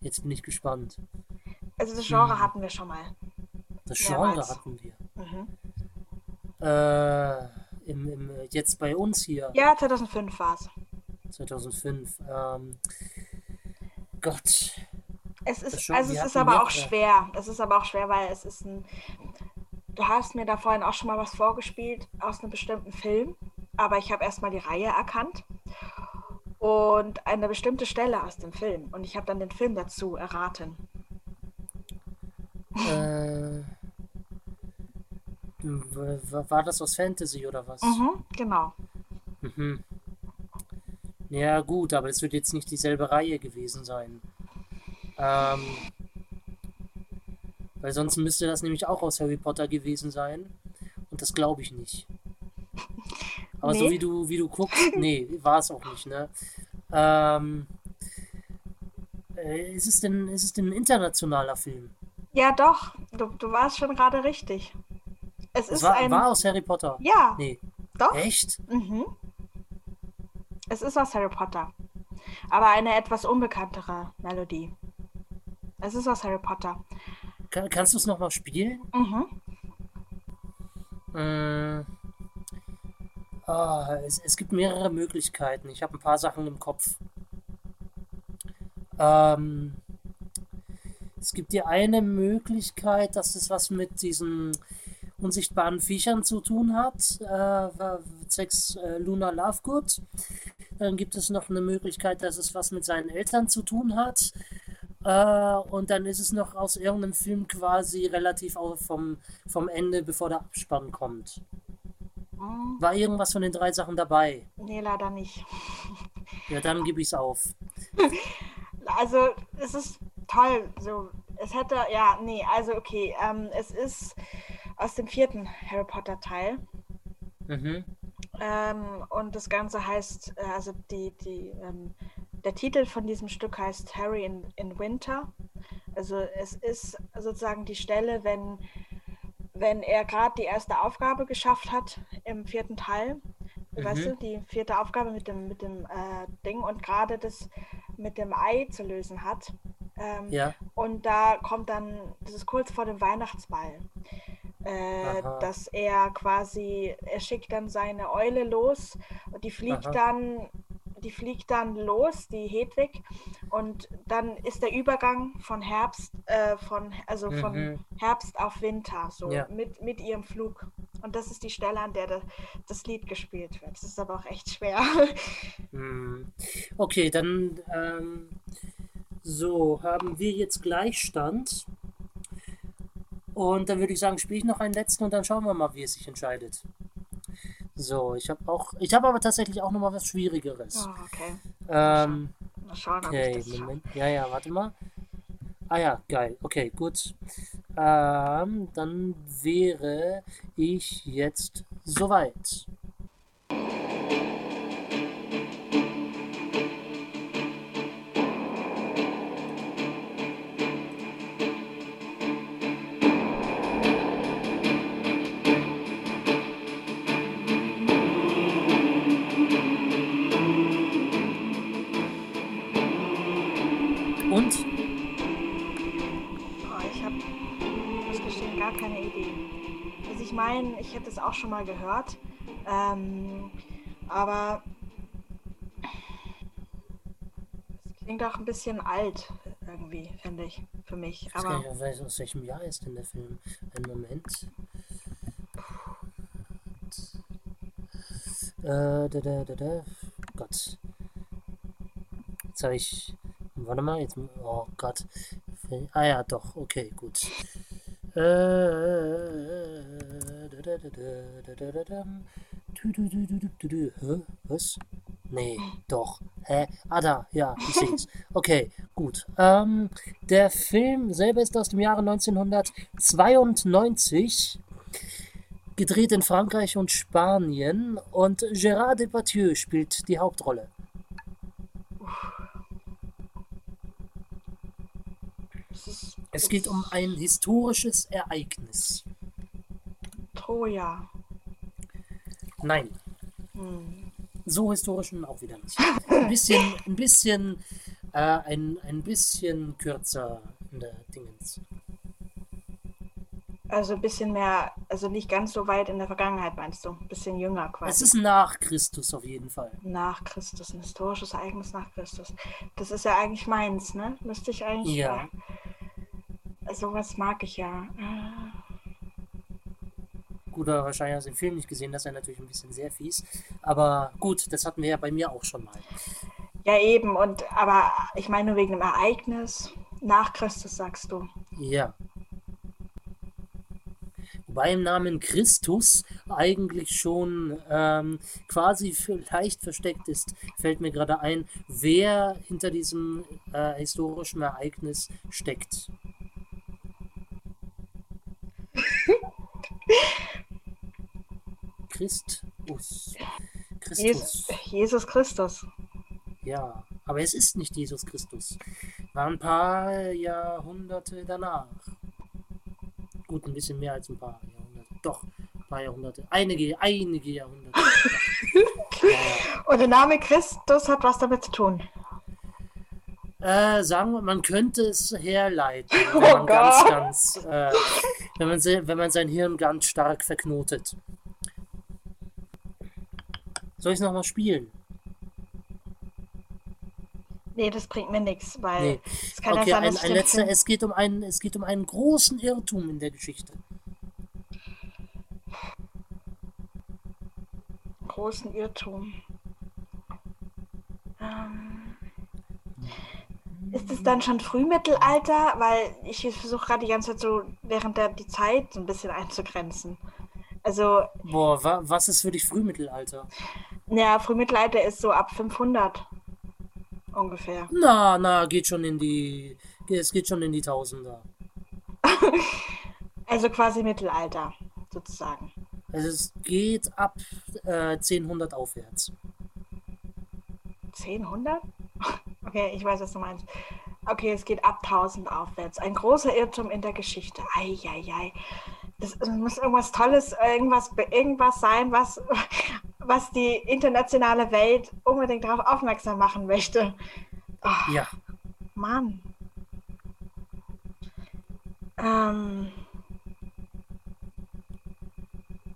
Jetzt bin ich gespannt. also, das Genre Hm. hatten wir schon mal. Das Mehrmals. Genre hatten wir. Mhm. Äh, im, im, jetzt bei uns hier, Ja, 2005 war es. 2005. Ähm, Gott. Es ist, schon- also es ist aber auch mehrere. schwer. Es ist aber auch schwer, weil es ist ein. Du hast mir da vorhin auch schon mal was vorgespielt aus einem bestimmten Film. aber ich habe erstmal die Reihe erkannt und eine bestimmte Stelle aus dem Film. Und ich habe dann den Film dazu erraten. Äh, war das aus Fantasy oder was? Mhm, genau. Mhm. Ja, gut, aber es wird jetzt nicht dieselbe Reihe gewesen sein. Ähm, weil sonst müsste das nämlich auch aus Harry Potter gewesen sein. Und das glaube ich nicht. Aber so Nee. wie du, wie du guckst, nee, war es auch nicht, ne? Ähm, äh, ist es denn, ist es denn ein internationaler Film? Ja, doch. Du, du warst schon gerade richtig. Es Es ist war, ein. war aus Harry Potter. ja, Nee. doch. Echt? Mhm. Es ist aus Harry Potter. Aber eine etwas unbekanntere Melodie. Es ist aus Harry Potter. Kann, kannst du es nochmal spielen? Mhm. Mm. Ah, es, es gibt mehrere Möglichkeiten. Ich habe ein paar Sachen im Kopf. Ähm, es gibt die eine Möglichkeit, dass es was mit diesen unsichtbaren Viechern zu tun hat, äh, zwecks äh, Luna Lovegood. Dann gibt es noch eine Möglichkeit, dass es was mit seinen Eltern zu tun hat. Äh, und dann ist es noch aus irgendeinem Film quasi relativ auch vom, vom Ende, bevor der Abspann kommt. Mm, War irgendwas von den drei Sachen dabei? Nee, leider nicht. Ja, dann gebe ich es auf. Also, es ist toll. So, es hätte, ja, nee, also okay. Ähm, es ist aus dem vierten Harry Potter Teil. Mhm. Ähm, und das Ganze heißt, äh, also die, die, ähm, der Titel von diesem Stück heißt Harry in, in Winter. Also es ist sozusagen die Stelle, wenn, wenn er gerade die erste Aufgabe geschafft hat im vierten Teil. Weißt Mhm. du, die vierte Aufgabe mit dem, mit dem äh, Ding und gerade das mit dem Ei zu lösen hat. Ähm, Ja. und da kommt dann, das ist kurz vor dem Weihnachtsball, äh, dass er quasi, er schickt dann seine Eule los und die fliegt Aha. dann, die fliegt dann los, die Hedwig, und dann ist der Übergang von Herbst, äh, von, also von Mhm. Herbst auf Winter, so Ja. mit, mit ihrem Flug. Und das ist die Stelle, an der das, Lied gespielt wird. Das ist aber auch echt schwer. Hm. Okay, dann ähm, so haben wir jetzt Gleichstand. Und dann würde ich sagen, spiele ich noch einen letzten und dann schauen wir mal, wie es sich entscheidet. So, ich habe auch, ich habe aber tatsächlich auch noch mal was Schwierigeres. Oh, okay. Ähm, Mal schauen, okay. Moment. Ja, ja, warte mal. Ah ja, geil. Okay, gut. Ähm, dann wäre ich jetzt soweit. Also ich hätte es auch schon mal gehört, ähm, aber es klingt auch ein bisschen alt irgendwie, finde ich, für mich. Ich weiß gar nicht, aus welchem Jahr ist denn der Film? Einen Moment. Äh, da, da, da, da. Gott. Jetzt habe ich. Warte mal, jetzt. Oh Gott. Ah ja, doch, okay, gut. Äh, Was? Nee, doch. Hä? Ah, da, ja, ich sehe es. Okay, gut. Ähm, der Film selber ist aus dem Jahre 1992, gedreht in Frankreich und Spanien und Gérard Depardieu spielt die Hauptrolle. Es geht um ein historisches Ereignis. Troja. Nein, Hm. so historisch nun auch wieder nicht. Ein bisschen, ein bisschen, äh, ein, ein bisschen kürzer in der Dingens. Also ein bisschen mehr, also nicht ganz so weit in der Vergangenheit, meinst du? Ein bisschen jünger Es quasi. ist nach Christus auf jeden Fall. Nach Christus, ein historisches Ereignis nach Christus. Das ist ja eigentlich meins, ne? Müsste ich eigentlich. Ja. Äh, sowas mag ich ja. Aber wahrscheinlich du den Film nicht gesehen, das ist ja natürlich ein bisschen sehr fies. Aber gut, das hatten wir ja bei mir auch schon mal. Ja, eben. Und aber ich meine nur wegen dem Ereignis nach Christus, sagst du. Ja. Wobei im Namen Christus eigentlich schon ähm, quasi leicht versteckt ist, fällt mir gerade ein, wer hinter diesem äh, historischen Ereignis steckt. Christus. Christus. Jesus, Christus. Ja, aber es ist nicht Jesus Christus. War ein paar Jahrhunderte danach. Gut, ein bisschen mehr als ein paar Jahrhunderte. Doch, ein paar Jahrhunderte. Einige, einige Jahrhunderte. ja. Und der Name Christus hat was damit zu tun. Äh, sagen wir, man könnte es herleiten, wenn man oh ganz, ganz, äh, wenn, man, wenn man sein Hirn ganz stark verknotet. Soll ich es nochmal spielen? Nee, das bringt mir nichts, weil nee. es kann okay, ja sein, ein, ein letzter, es geht um einen, es geht um einen großen Irrtum in der Geschichte. Großen Irrtum. Ähm, ist es dann schon Frühmittelalter? Weil ich versuche gerade die ganze Zeit so während der die Zeit so ein bisschen einzugrenzen. Also. Boah, wa was ist für dich Frühmittelalter? Ja, Frühmittelalter ist so ab 500 ungefähr. Na, na, geht schon in die, es geht schon in die Tausender. also quasi Mittelalter, sozusagen. Also es geht ab äh, 1000 aufwärts. 1000? Okay, ich weiß, was du meinst. Okay, es geht ab 1000 aufwärts. Ein großer Irrtum in der Geschichte. Eieiei. Das muss irgendwas Tolles, irgendwas, irgendwas sein, was, was die internationale Welt unbedingt darauf aufmerksam machen möchte. Oh, ja. Mann. Ähm.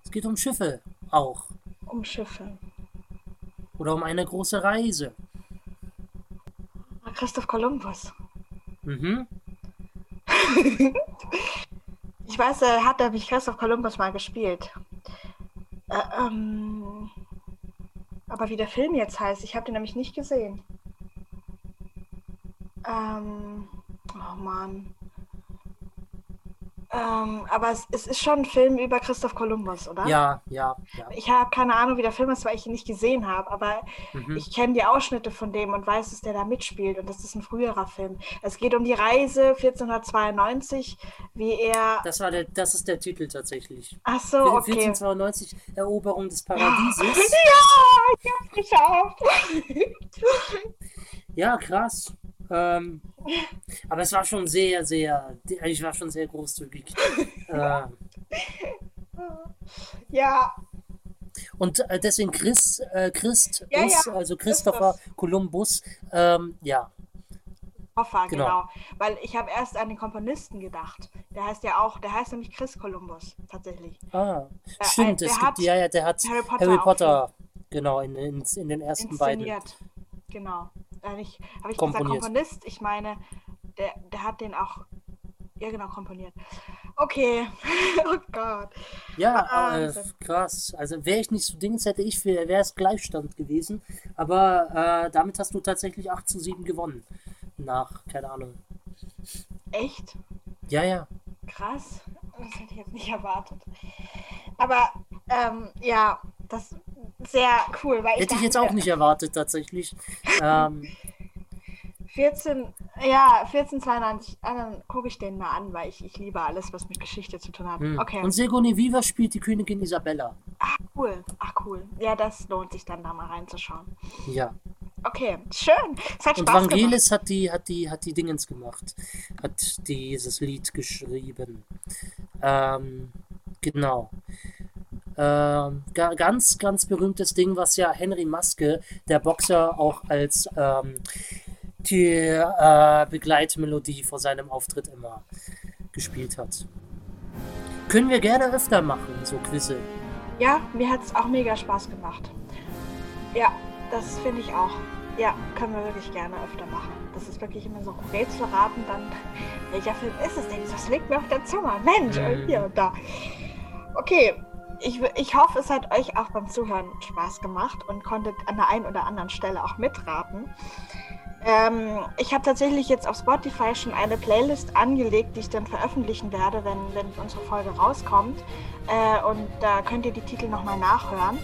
Es geht um Schiffe auch. Um Schiffe. Oder um eine große Reise. Christoph Kolumbus. Mhm. ich weiß, er hat nämlich Christoph Kolumbus mal gespielt. Äh, ähm, aber wie der Film jetzt heißt, ich habe den nämlich nicht gesehen. Ähm, oh Mann. Ähm, aber es, es, ist schon ein Film über Christoph Kolumbus, oder? Ja, ja, ja. Ich habe keine Ahnung, wie der Film ist, weil ich ihn nicht gesehen habe, aber mhm. ich kenne die Ausschnitte von dem und weiß, dass der da mitspielt und das ist ein früherer Film. Es geht um die Reise 1492, wie er. Das war der, das ist der Titel tatsächlich. Ach so, okay. 1492 Eroberung des Paradieses. ja, ich hab's geschafft. ja, krass. Ähm, aber es war schon sehr, sehr, ich war schon sehr großzügig. äh, ja. Und äh, deswegen Chris, äh, Christ, ja, ja. also Christopher Columbus, ähm, ja. Hoffa, genau. genau. Weil ich habe erst an den Komponisten gedacht. Der heißt ja auch, der heißt nämlich Chris Columbus, tatsächlich. Ah, äh, stimmt, es gibt, ja, ja, der hat Harry Potter, Harry Potter genau, in, in, in den ersten beiden. Genau äh, nicht, habe ich gesagt Komponist? Ich meine, der, der hat den auch, ja genau, komponiert. Okay, oh Gott. Ja, äh, krass. Also wäre ich nicht so Dings, hätte ich, wäre es Gleichstand gewesen. Aber äh, damit hast du tatsächlich 8 zu 7 gewonnen. Nach, keine Ahnung. Echt? Ja, ja. Krass. Das hätte ich jetzt nicht erwartet. Aber ähm, ja, das sehr cool. Weil Hätte ich, dachte, ich jetzt auch nicht erwartet, tatsächlich. ähm, 14, ja, 1492, ah, dann gucke ich den mal an, weil ich, ich liebe alles, was mit Geschichte zu tun hat. Hm. Okay. Und Sigourney Viva spielt die Königin Isabella. Ach, cool. Ach, cool. Ja, das lohnt sich dann da mal reinzuschauen. Ja. Okay, schön. Es hat Und Spaß Vangelis gemacht. hat die, hat die, hat die Dingens gemacht. Hat dieses Lied geschrieben. Ähm, genau. Ähm, ganz, ganz berühmtes Ding, was ja Henry Maske, der Boxer, auch als ähm, die äh, Begleitmelodie vor seinem Auftritt immer gespielt hat. Können wir gerne öfter machen, so Quizze. Ja, mir hat es auch mega Spaß gemacht. Ja, das finde ich auch. Ja, können wir wirklich gerne öfter machen. Das ist wirklich immer so Rätsel raten, dann welcher Film ist es denn? Das liegt mir auf der Zunge. Mensch, mhm. hier und da. Okay, ich, ich hoffe, es hat euch auch beim Zuhören Spaß gemacht und konntet an der einen oder anderen Stelle auch mitraten. Ähm, ich habe tatsächlich jetzt auf Spotify schon eine Playlist angelegt, die ich dann veröffentlichen werde, wenn, wenn unsere Folge rauskommt. Äh, und da könnt ihr die Titel nochmal nachhören.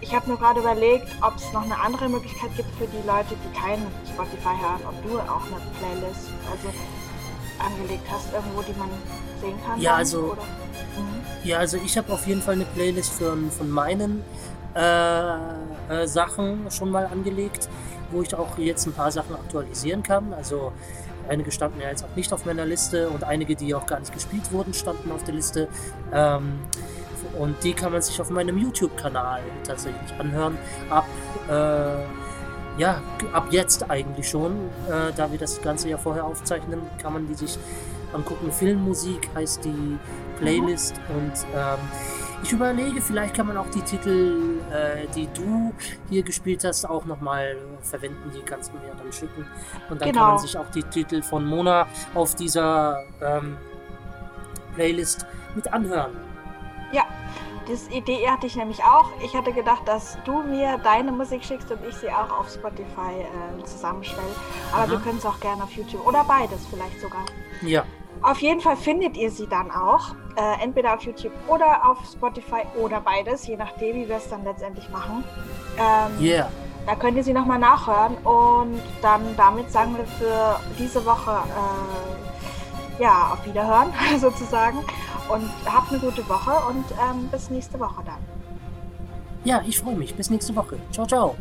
Ich habe mir gerade überlegt, ob es noch eine andere Möglichkeit gibt für die Leute, die kein Spotify hören, ob du auch eine Playlist also angelegt hast, irgendwo, die man sehen kann. Ja, dann, also, mhm. ja, also ich habe auf jeden Fall eine Playlist für, von meinen äh, äh, Sachen schon mal angelegt wo ich auch jetzt ein paar Sachen aktualisieren kann. Also einige standen ja jetzt auch nicht auf meiner Liste und einige, die auch gar nicht gespielt wurden, standen auf der Liste. Ähm, und die kann man sich auf meinem YouTube-Kanal tatsächlich anhören. Ab, äh, ja, ab jetzt eigentlich schon, äh, da wir das Ganze ja vorher aufzeichnen, kann man die sich angucken. Filmmusik heißt die Playlist und ähm, ich überlege, vielleicht kann man auch die Titel, äh, die du hier gespielt hast, auch nochmal verwenden. Die kannst du mir dann schicken. Und dann genau. kann man sich auch die Titel von Mona auf dieser ähm, Playlist mit anhören. Ja, diese Idee hatte ich nämlich auch. Ich hatte gedacht, dass du mir deine Musik schickst und ich sie auch auf Spotify äh, zusammenstelle. Aber Aha. wir können es auch gerne auf YouTube oder beides vielleicht sogar. Ja. Auf jeden Fall findet ihr sie dann auch, äh, entweder auf YouTube oder auf Spotify oder beides, je nachdem, wie wir es dann letztendlich machen. Ähm, yeah. Da könnt ihr sie nochmal nachhören und dann damit sagen wir für diese Woche äh, ja auf Wiederhören sozusagen und habt eine gute Woche und ähm, bis nächste Woche dann. Ja, ich freue mich. Bis nächste Woche. Ciao, ciao.